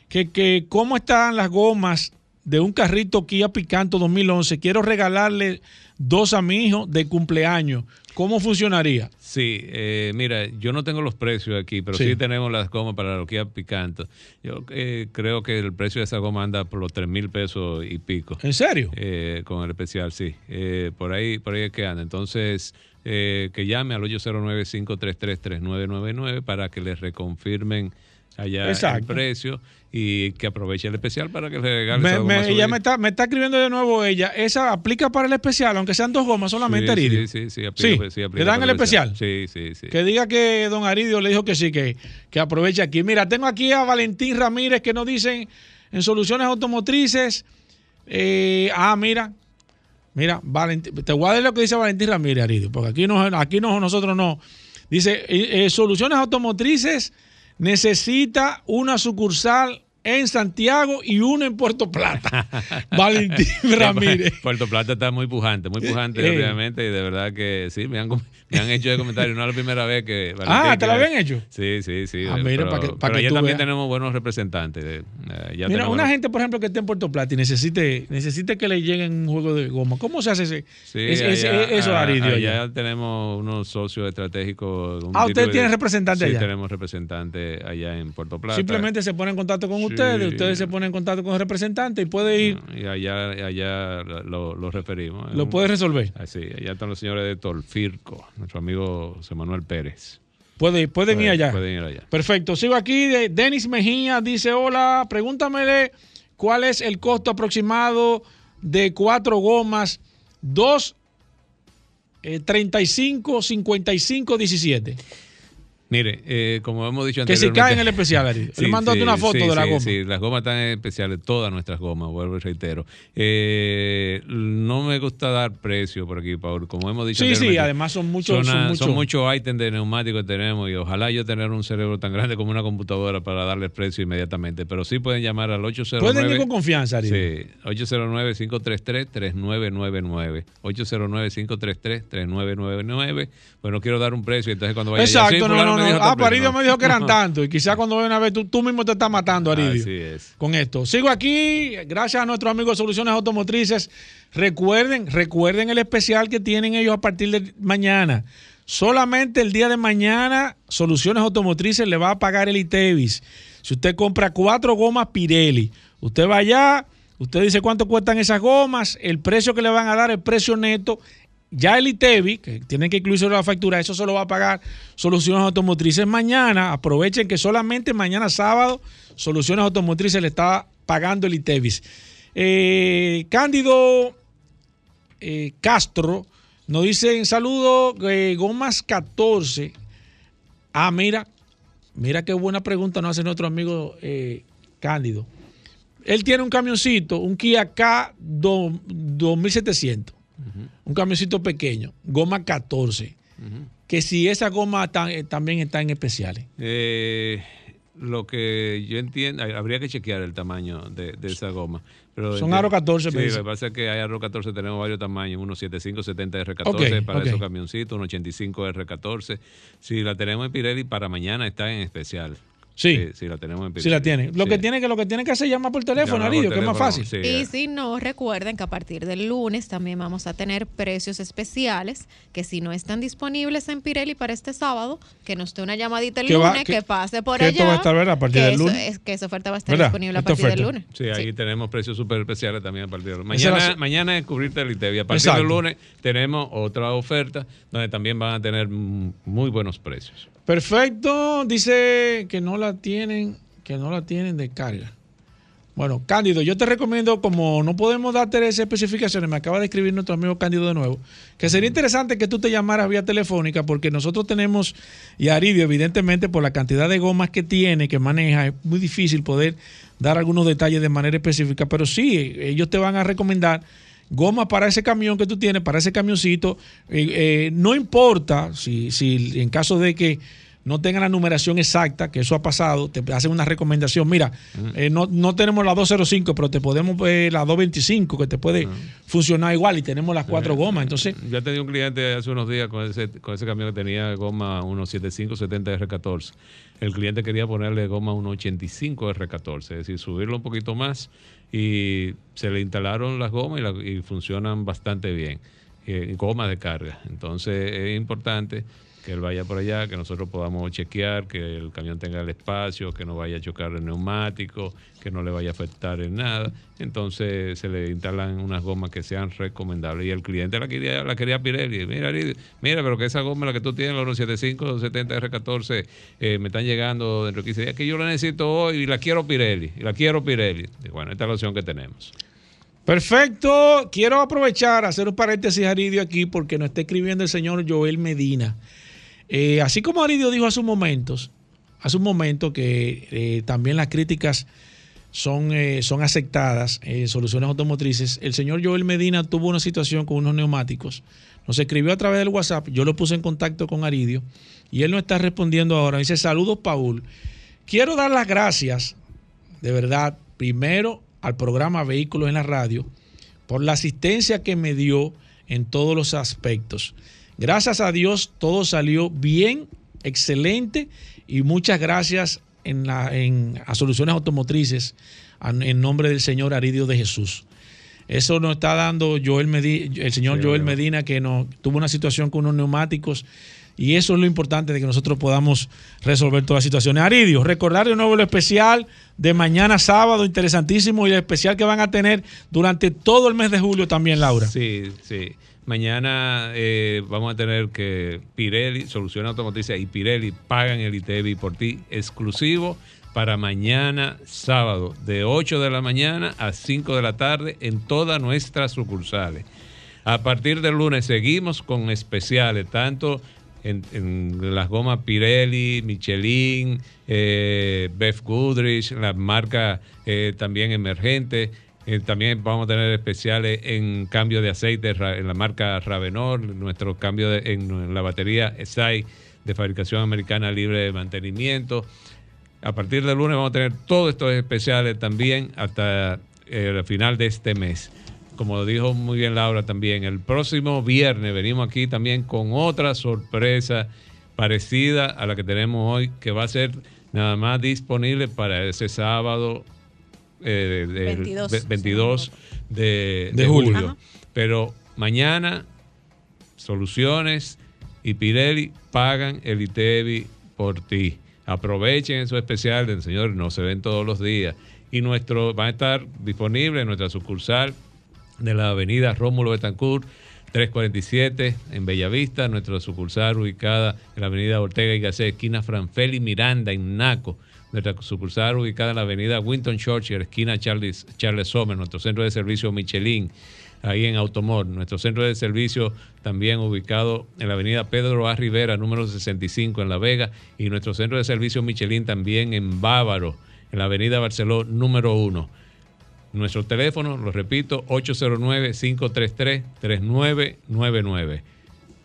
que, que cómo están las gomas de un carrito Kia Picanto 2011. Quiero regalarle dos a mi hijo de cumpleaños. ¿Cómo funcionaría? Sí, eh, mira, yo no tengo los precios aquí, pero Sí. sí, tenemos las gomas para los Kia Picanto. Yo eh, creo que el precio de esa goma anda por los 3 mil pesos y pico. ¿En serio? Eh, con el especial, sí. Eh, por ahí por ahí es que anda. Entonces, eh, que llame al 809-533-3999 para que les reconfirmen allá el Exacto. precio y que aproveche el especial para que le regale Me- esa goma me- ella me está, me está escribiendo de nuevo ella. Esa aplica para el especial, aunque sean dos gomas solamente, Sí, Aridio. Sí, sí, sí. aplica- Sí, sí, aplica ¿Le dan el especial? Sí, sí, sí. Que diga que don Aridio le dijo que sí, que, que aproveche aquí. Mira, tengo aquí a Valentín Ramírez que nos dicen en soluciones automotrices. eh, ah, mira. Mira, Valentín, te voy a dar lo que dice Valentín Ramírez, Aridio, porque aquí, no, aquí no, nosotros no. Dice, eh, eh, soluciones automotrices necesita una sucursal en Santiago y una en Puerto Plata. Valentín Ramírez. Puerto Plata está muy pujante, muy pujante, Eh. obviamente, y de verdad que sí, me han, me han hecho de comentarios, no es la primera vez que... Ah, ¿te lo habían hecho? Sí, sí, sí. Ah, eh, mira, pero, pa' que- pa' pero que allá también veas. tenemos buenos representantes. eh, eh, ya Mira, tenemos- una gente, por ejemplo, que esté en Puerto Plata y necesite, necesite que le lleguen un juego de goma. ¿Cómo se hace ese, Sí, ese- ese- allá- eso, Aridio? allá allá? tenemos unos socios estratégicos. un Ah, ¿ustedes de- tienen representante sí, allá? tenemos representantes allá en Puerto Plata. Simplemente se pone en contacto con Sí. Ustedes, ustedes se ponen en contacto con el representante y puede ir, Y allá, allá lo, lo referimos. lo puede resolver. Ah, sí, allá están los señores de Tolfirco, nuestro amigo José Manuel Pérez. Puede ir, pueden ir allá. Pueden ir allá. Perfecto. Sigo aquí. de- Denis Mejía dice: Hola, pregúntamele cuál es el costo aproximado de cuatro gomas 2, eh, 35, 55, 17. Mire, eh, como hemos dicho Que si cae en el especial, Ari. Le mandaste una foto de la sí, goma. Sí, las gomas están especiales, todas nuestras gomas, vuelvo y reitero. Eh, no me gusta dar precio por aquí, Paul. Como hemos dicho Sí, sí, además son muchos. son, Son, muchos. son muchos ítems de neumáticos que tenemos y ojalá yo tener un cerebro tan grande como una computadora para darles precio inmediatamente. Pero sí pueden llamar al 809. Pueden ir con confianza, Ari. Sí, 809-533-3999. 809-533-3999. Pues no quiero dar un precio, entonces cuando vaya allá, sí, Exacto, no, fulano no, Ah, pero precio. Aridio me dijo que eran tanto. Y quizás cuando ven a ver, tú, tú mismo te estás matando, Aridio. Así es. Con esto. Sigo aquí, gracias a nuestros amigos de Soluciones Automotrices. Recuerden, recuerden el especial que tienen ellos a partir de mañana. Solamente el día de mañana, Soluciones Automotrices le va a pagar el ITEVIS. Si usted compra cuatro gomas Pirelli, usted va allá, usted dice cuánto cuestan esas gomas, el precio que le van a dar, el precio neto. Ya el ITEVI, que tienen que incluirse la factura, eso se lo va a pagar Soluciones Automotrices mañana. Aprovechen que solamente mañana sábado Soluciones Automotrices le está pagando el ITEVIS. Eh, Cándido eh, Castro nos dice, saludo, eh, gomas 14. Ah, mira, mira qué buena pregunta nos hace nuestro amigo Cándido. Él tiene un camioncito, un Kia K do- 2700, un camioncito pequeño, goma 14. Que si esa goma ta- eh, también está en especiales. Eh, lo que yo entiendo, habría que chequear el tamaño de, de esa goma. Pero Son aro 14, Sí, me lo que pasa es que hay aro 14, tenemos varios tamaños, unos 75, 70 R14 Ok, para esos camioncitos, un 85 R14. Si la tenemos en Pirelli, para mañana está en especial. Sí. Sí, la tenemos en Pirelli. Si la tiene. Lo Sí. que tiene que lo que tiene que hacer es llamar por teléfono, Aridio, que es más fácil. sí. Y si no, recuerden que a partir del lunes también vamos a tener precios especiales que si no están disponibles en Pirelli para este sábado, que nos dé una llamadita el Que va- lunes, que- que, pase por que allá. esto va a estar, ¿verdad? A partir del eso lunes. es- que esa oferta va a estar ¿Verdad? disponible a partir del lunes. Sí, ahí tenemos precios súper especiales también a partir de Esa mañana. es Mañana es cubrirte el ITEVI. A partir Exacto. del lunes tenemos otra oferta donde también van a tener muy buenos precios. Perfecto. Dice que no la tienen, que no la tienen de carga. Bueno, Cándido, yo te recomiendo, como no podemos darte esas especificaciones, me acaba de escribir nuestro amigo Cándido de nuevo, que sería interesante que tú te llamaras vía telefónica, porque nosotros tenemos, y Aridio, evidentemente, por la cantidad de gomas que tiene, que maneja, es muy difícil poder dar algunos detalles de manera específica, pero sí, ellos te van a recomendar goma para ese camión que tú tienes, para ese camioncito. Eh, eh, no importa si, si en caso de que no tengan la numeración exacta, que eso ha pasado, te hacen una recomendación. Mira, eh, no, no tenemos la 205, pero te podemos ver la 225, que te puede funcionar igual y tenemos las cuatro gomas. Entonces, Ya tenía un cliente hace unos días con ese, con ese camión que tenía goma 175 70 R14. El cliente quería ponerle goma 185 R14, es decir, subirlo un poquito más y se le instalaron las gomas y, la- y funcionan bastante bien. Eh, gomas de carga. Entonces es importante que él vaya por allá, que nosotros podamos chequear, que el camión tenga el espacio, que no vaya a chocar el neumático, que no le vaya a afectar en nada. Entonces se le instalan unas gomas que sean recomendables. Y el cliente la quería, la quería Pirelli. Mira, mira, pero que esa goma, la que tú tienes, la 175, 70 R14, eh, me están llegando dentro de 15 días, que yo la necesito hoy y la quiero Pirelli, y la quiero Pirelli. Bueno, esta es la opción que tenemos. Perfecto. Quiero aprovechar, hacer un paréntesis, Aridio, aquí, porque nos está escribiendo el señor Joel Medina. Eh, así como Aridio dijo hace un momentos, hace un momento que eh, también las críticas son, eh, son aceptadas en soluciones automotrices, el señor Joel Medina tuvo una situación con unos neumáticos. Nos escribió a través del WhatsApp, yo lo puse en contacto con Aridio y él no está respondiendo ahora. Dice, saludos Paul. Quiero dar las gracias, de verdad, primero al programa Vehículos en la Radio por la asistencia que me dio en todos los aspectos. Gracias a Dios todo salió bien, excelente y muchas gracias en la, en, a Soluciones Automotrices en nombre del señor Aridio de Jesús. Eso nos está dando Joel Medi- el señor Sí, Joel bueno. Medina que no, tuvo una situación con unos neumáticos y eso es lo importante de que nosotros podamos resolver todas las situaciones. Aridio, recordar de nuevo lo especial de mañana sábado, interesantísimo, y el especial que van a tener durante todo el mes de julio también, Laura. Sí, sí. Mañana eh, vamos a tener que Pirelli, Soluciones Automotrices y Pirelli pagan el ITEVI por ti exclusivo para mañana sábado, de 8 de la mañana a 5 de la tarde en todas nuestras sucursales. A partir del lunes seguimos con especiales, tanto en, las gomas Pirelli, Michelin, eh, Beth Goodrich, la marca eh, también emergente. Eh, también vamos a tener especiales en cambio de aceite en la marca Ravenor, nuestro cambio de- en la batería SAI de fabricación americana libre de mantenimiento. A partir del lunes vamos a tener todos estos especiales también hasta eh, el final de este mes. Como dijo muy bien Laura también, el próximo viernes venimos aquí también con otra sorpresa parecida a la que tenemos hoy, que va a ser nada más disponible para ese sábado eh, del 22, ve- 22 de, De de julio. Ajá. Pero mañana Soluciones y Pirelli pagan el ITEVI por ti. Aprovechen eso especial del señor, no se ven todos los días. Y nuestro va a estar disponible en nuestra sucursal de la avenida Rómulo Betancourt, 347 en Bellavista, nuestra sucursal ubicada en la avenida Ortega y Gasset, esquina Franfeli Miranda, en Naco. Nuestra sucursal ubicada en la avenida Winton Churchill, esquina Charles, Charles Sommer, nuestro centro de servicio Michelin, ahí en Automor. Nuestro centro de servicio también ubicado en la avenida Pedro A. Rivera, número 65 en La Vega. Y nuestro centro de servicio Michelin también en Bávaro, en la avenida Barceló, número 1. Nuestro teléfono, lo repito, 809-533-3999.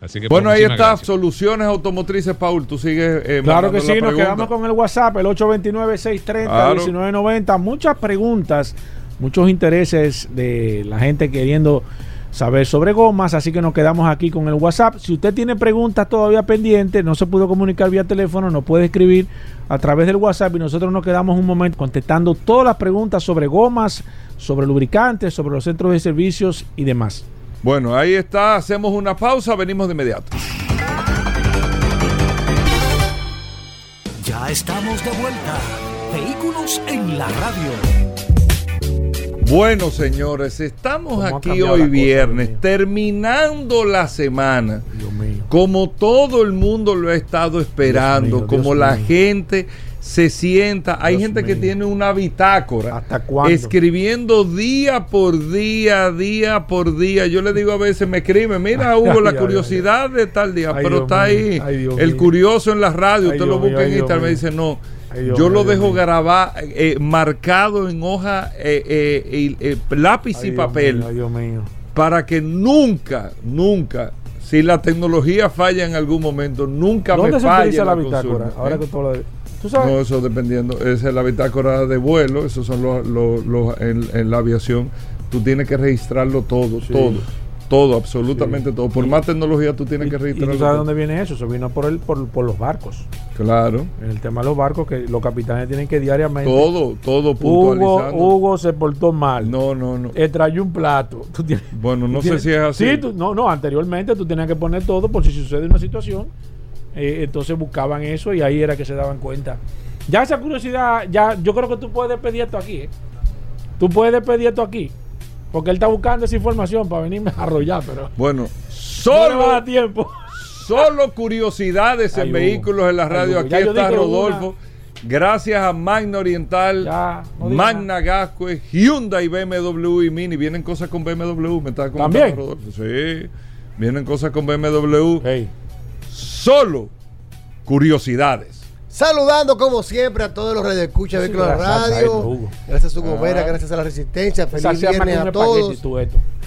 Así que Bueno, ahí está, gracias. soluciones automotrices, Paul. Tú sigues. eh, Claro que sí, la nos quedamos con el WhatsApp, el 829-630-1990. Muchas preguntas, muchos intereses de la gente queriendo saber sobre gomas, así que nos quedamos aquí con el WhatsApp. Si usted tiene preguntas todavía pendientes, no se pudo comunicar vía teléfono, nos puede escribir a través del WhatsApp y nosotros nos quedamos un momento contestando todas las preguntas sobre gomas, sobre lubricantes, sobre los centros de servicios y demás. Bueno, ahí está. Hacemos una pausa. Venimos de inmediato. Ya estamos de vuelta. Vehículos en la radio. Bueno, señores, estamos ¿Cómo ha aquí hoy cosa, viernes, Dios terminando la semana. Dios mío. Como todo el mundo lo ha estado esperando, mío, como Dios la mío. gente se sienta. Hay Dios gente que tiene una bitácora. ¿Hasta cuándo? Escribiendo día por día, día por día. Yo le digo a veces, me escribe, mira Hugo, Ay, la ay, curiosidad de tal día, pero Dios está mío. ahí. El curioso en la radio, usted lo busca en Instagram, me mío. dice, no. Yo lo dejo grabar, eh, marcado en hoja, eh, eh, y, eh, lápiz y papel mío, ay, Dios mío. para que nunca, nunca, si la tecnología falla en algún momento, nunca me ¿Dónde se utiliza la consulta, bitácora? ¿eh? Ahora que tú lo ¿Tú sabes? No, eso dependiendo. Esa es la bitácora de vuelo, esos son los, los- los- en, en la aviación. Tú tienes que registrarlo todo, Sí. todo, todo, absolutamente Sí. todo. Por Y- más tecnología tú tienes ¿Y, que y tú registrarlo. sabes todo. dónde viene eso? Eso vino por, el, por, por los barcos. Claro, En el tema de los barcos, que los capitanes tienen que diariamente. todo, todo Hugo, puntualizando. Hugo se portó mal. No, no, no. Eh, trayó un plato. Tú tienes- Bueno, no sé tienes- si es así. Sí, tú- no, no, anteriormente tú tenías que poner todo por si sucede una situación. Eh, entonces buscaban eso y ahí era que se daban cuenta. Ya esa curiosidad, ya yo creo que tú puedes pedir esto aquí. ¿eh? Tú puedes pedir esto aquí. Porque él está buscando esa información para venirme a arrollar, pero Bueno, no solo, tiempo. solo curiosidades en vehículos en la radio. Aquí está Rodolfo. Gracias a Magna Oriental. Ya, no Magna Gascue, Hyundai, BMW y Mini. Vienen cosas con BMW, me está comentando ¿También? Rodolfo. Sí, vienen cosas con BMW. Hey. Solo curiosidades. Saludando como siempre a todos los radioescuchas de Sí, a Radio. Hugo. Gracias a su gobera, Ah. gracias a la Resistencia. Feliz viernes a todos.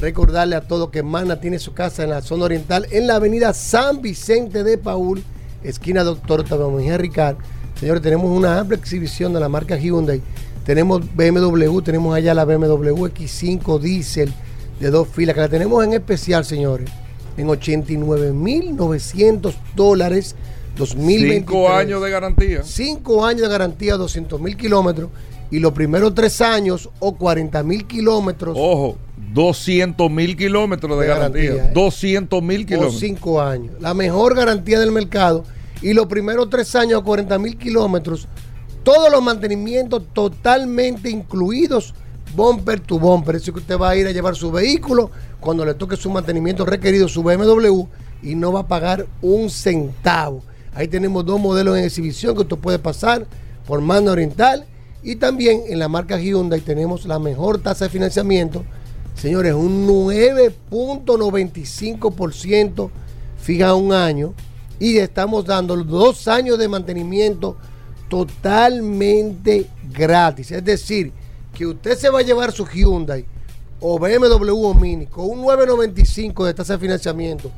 Recordarle a todos que Magna tiene su casa en la zona oriental, en la avenida San Vicente de Paul, esquina Doctor Octavio Mejía Ricard. Señores, tenemos una amplia exhibición de la marca Hyundai. Tenemos BMW, tenemos allá la BMW X5 Diesel de dos filas, que la tenemos en especial, señores, en 89.900 dólares 2023. Cinco años de garantía. 5 años de garantía, 200 mil kilómetros. Y los primeros 3 años o 40 mil kilómetros Ojo, 200 mil kilómetros de, De garantía. garantía, ¿eh? 200 mil o kilómetros. 5 años. La mejor garantía del mercado. Y los primeros 3 años o 40 mil kilómetros, todos los mantenimientos totalmente incluidos, bumper to bumper. Eso que usted va a ir a llevar su vehículo cuando le toque su mantenimiento requerido, su BMW, y no va a pagar un centavo. Ahí tenemos dos modelos en exhibición que usted puede pasar por Magna Oriental. Y también en la marca Hyundai tenemos la mejor tasa de financiamiento. Señores, un 9.95% fija un año. Y estamos dando dos años de mantenimiento totalmente gratis. Es decir, que usted se va a llevar su Hyundai o BMW o Mini con un 9.95 de tasa de financiamiento.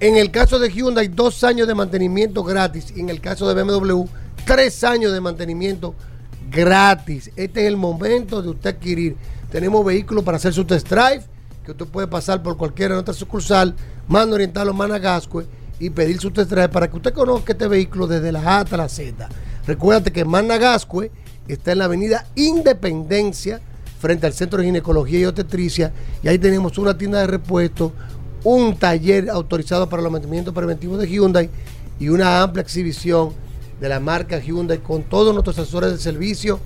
En el caso de Hyundai, dos años de mantenimiento gratis. Y en el caso de BMW, tres años de mantenimiento gratis. Este es el momento de usted adquirir. Tenemos vehículos para hacer su test drive, que usted puede pasar por cualquiera de nuestra sucursal, Mando Oriental o Managascue, y pedir su test drive para que usted conozca este vehículo desde la A hasta la Z. Recuérdate que Managascue está en la avenida Independencia, frente al Centro de Ginecología y Obstetricia, y ahí tenemos una tienda de repuestos, un taller autorizado para los mantenimientos preventivos de Hyundai y una amplia exhibición de la marca Hyundai con todos nuestros asesores de servicio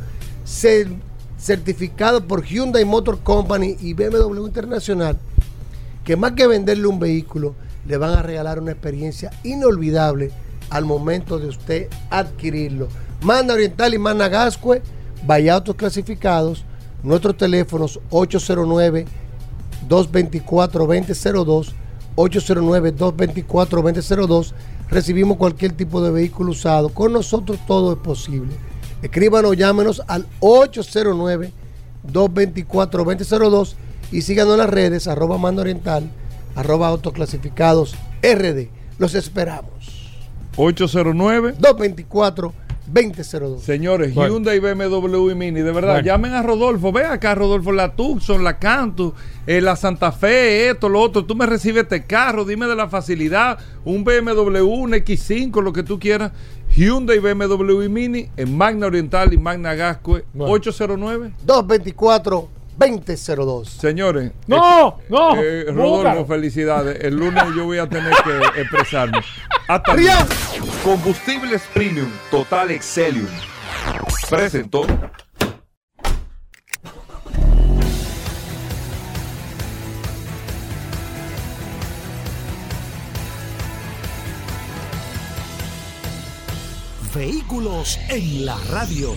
cer- certificados por Hyundai Motor Company y BMW Internacional, que más que venderle un vehículo, le van a regalar una experiencia inolvidable al momento de usted adquirirlo. Manda Oriental y Manda Gascue, vaya autos clasificados, nuestros teléfonos 809 224-2002, 809-224-2002. Recibimos cualquier tipo de vehículo usado. Con nosotros todo es posible. Escríbanos, llámenos al 809-224-2002 y síganos en las redes, arroba mando oriental, arroba autoclasificados RD. Los esperamos. 809 224 2002. Señores, Bueno. Hyundai, BMW y Mini, de verdad, Bueno. llamen a Rodolfo. Ve acá, Rodolfo, la Tucson, la Cantu, eh, la Santa Fe, esto, lo otro. Tú me recibes este carro, dime de la facilidad. Un BMW, un X5, lo que tú quieras. Hyundai, BMW y Mini en Magna Oriental y Magna Gascue. 809 224 2002. Señores. No, no, eh, búscalo. Rodolfo, felicidades. El lunes yo voy a tener que expresarme. Hasta luego. Combustibles Premium Total Excelium. Presentó. Vehículos en la radio.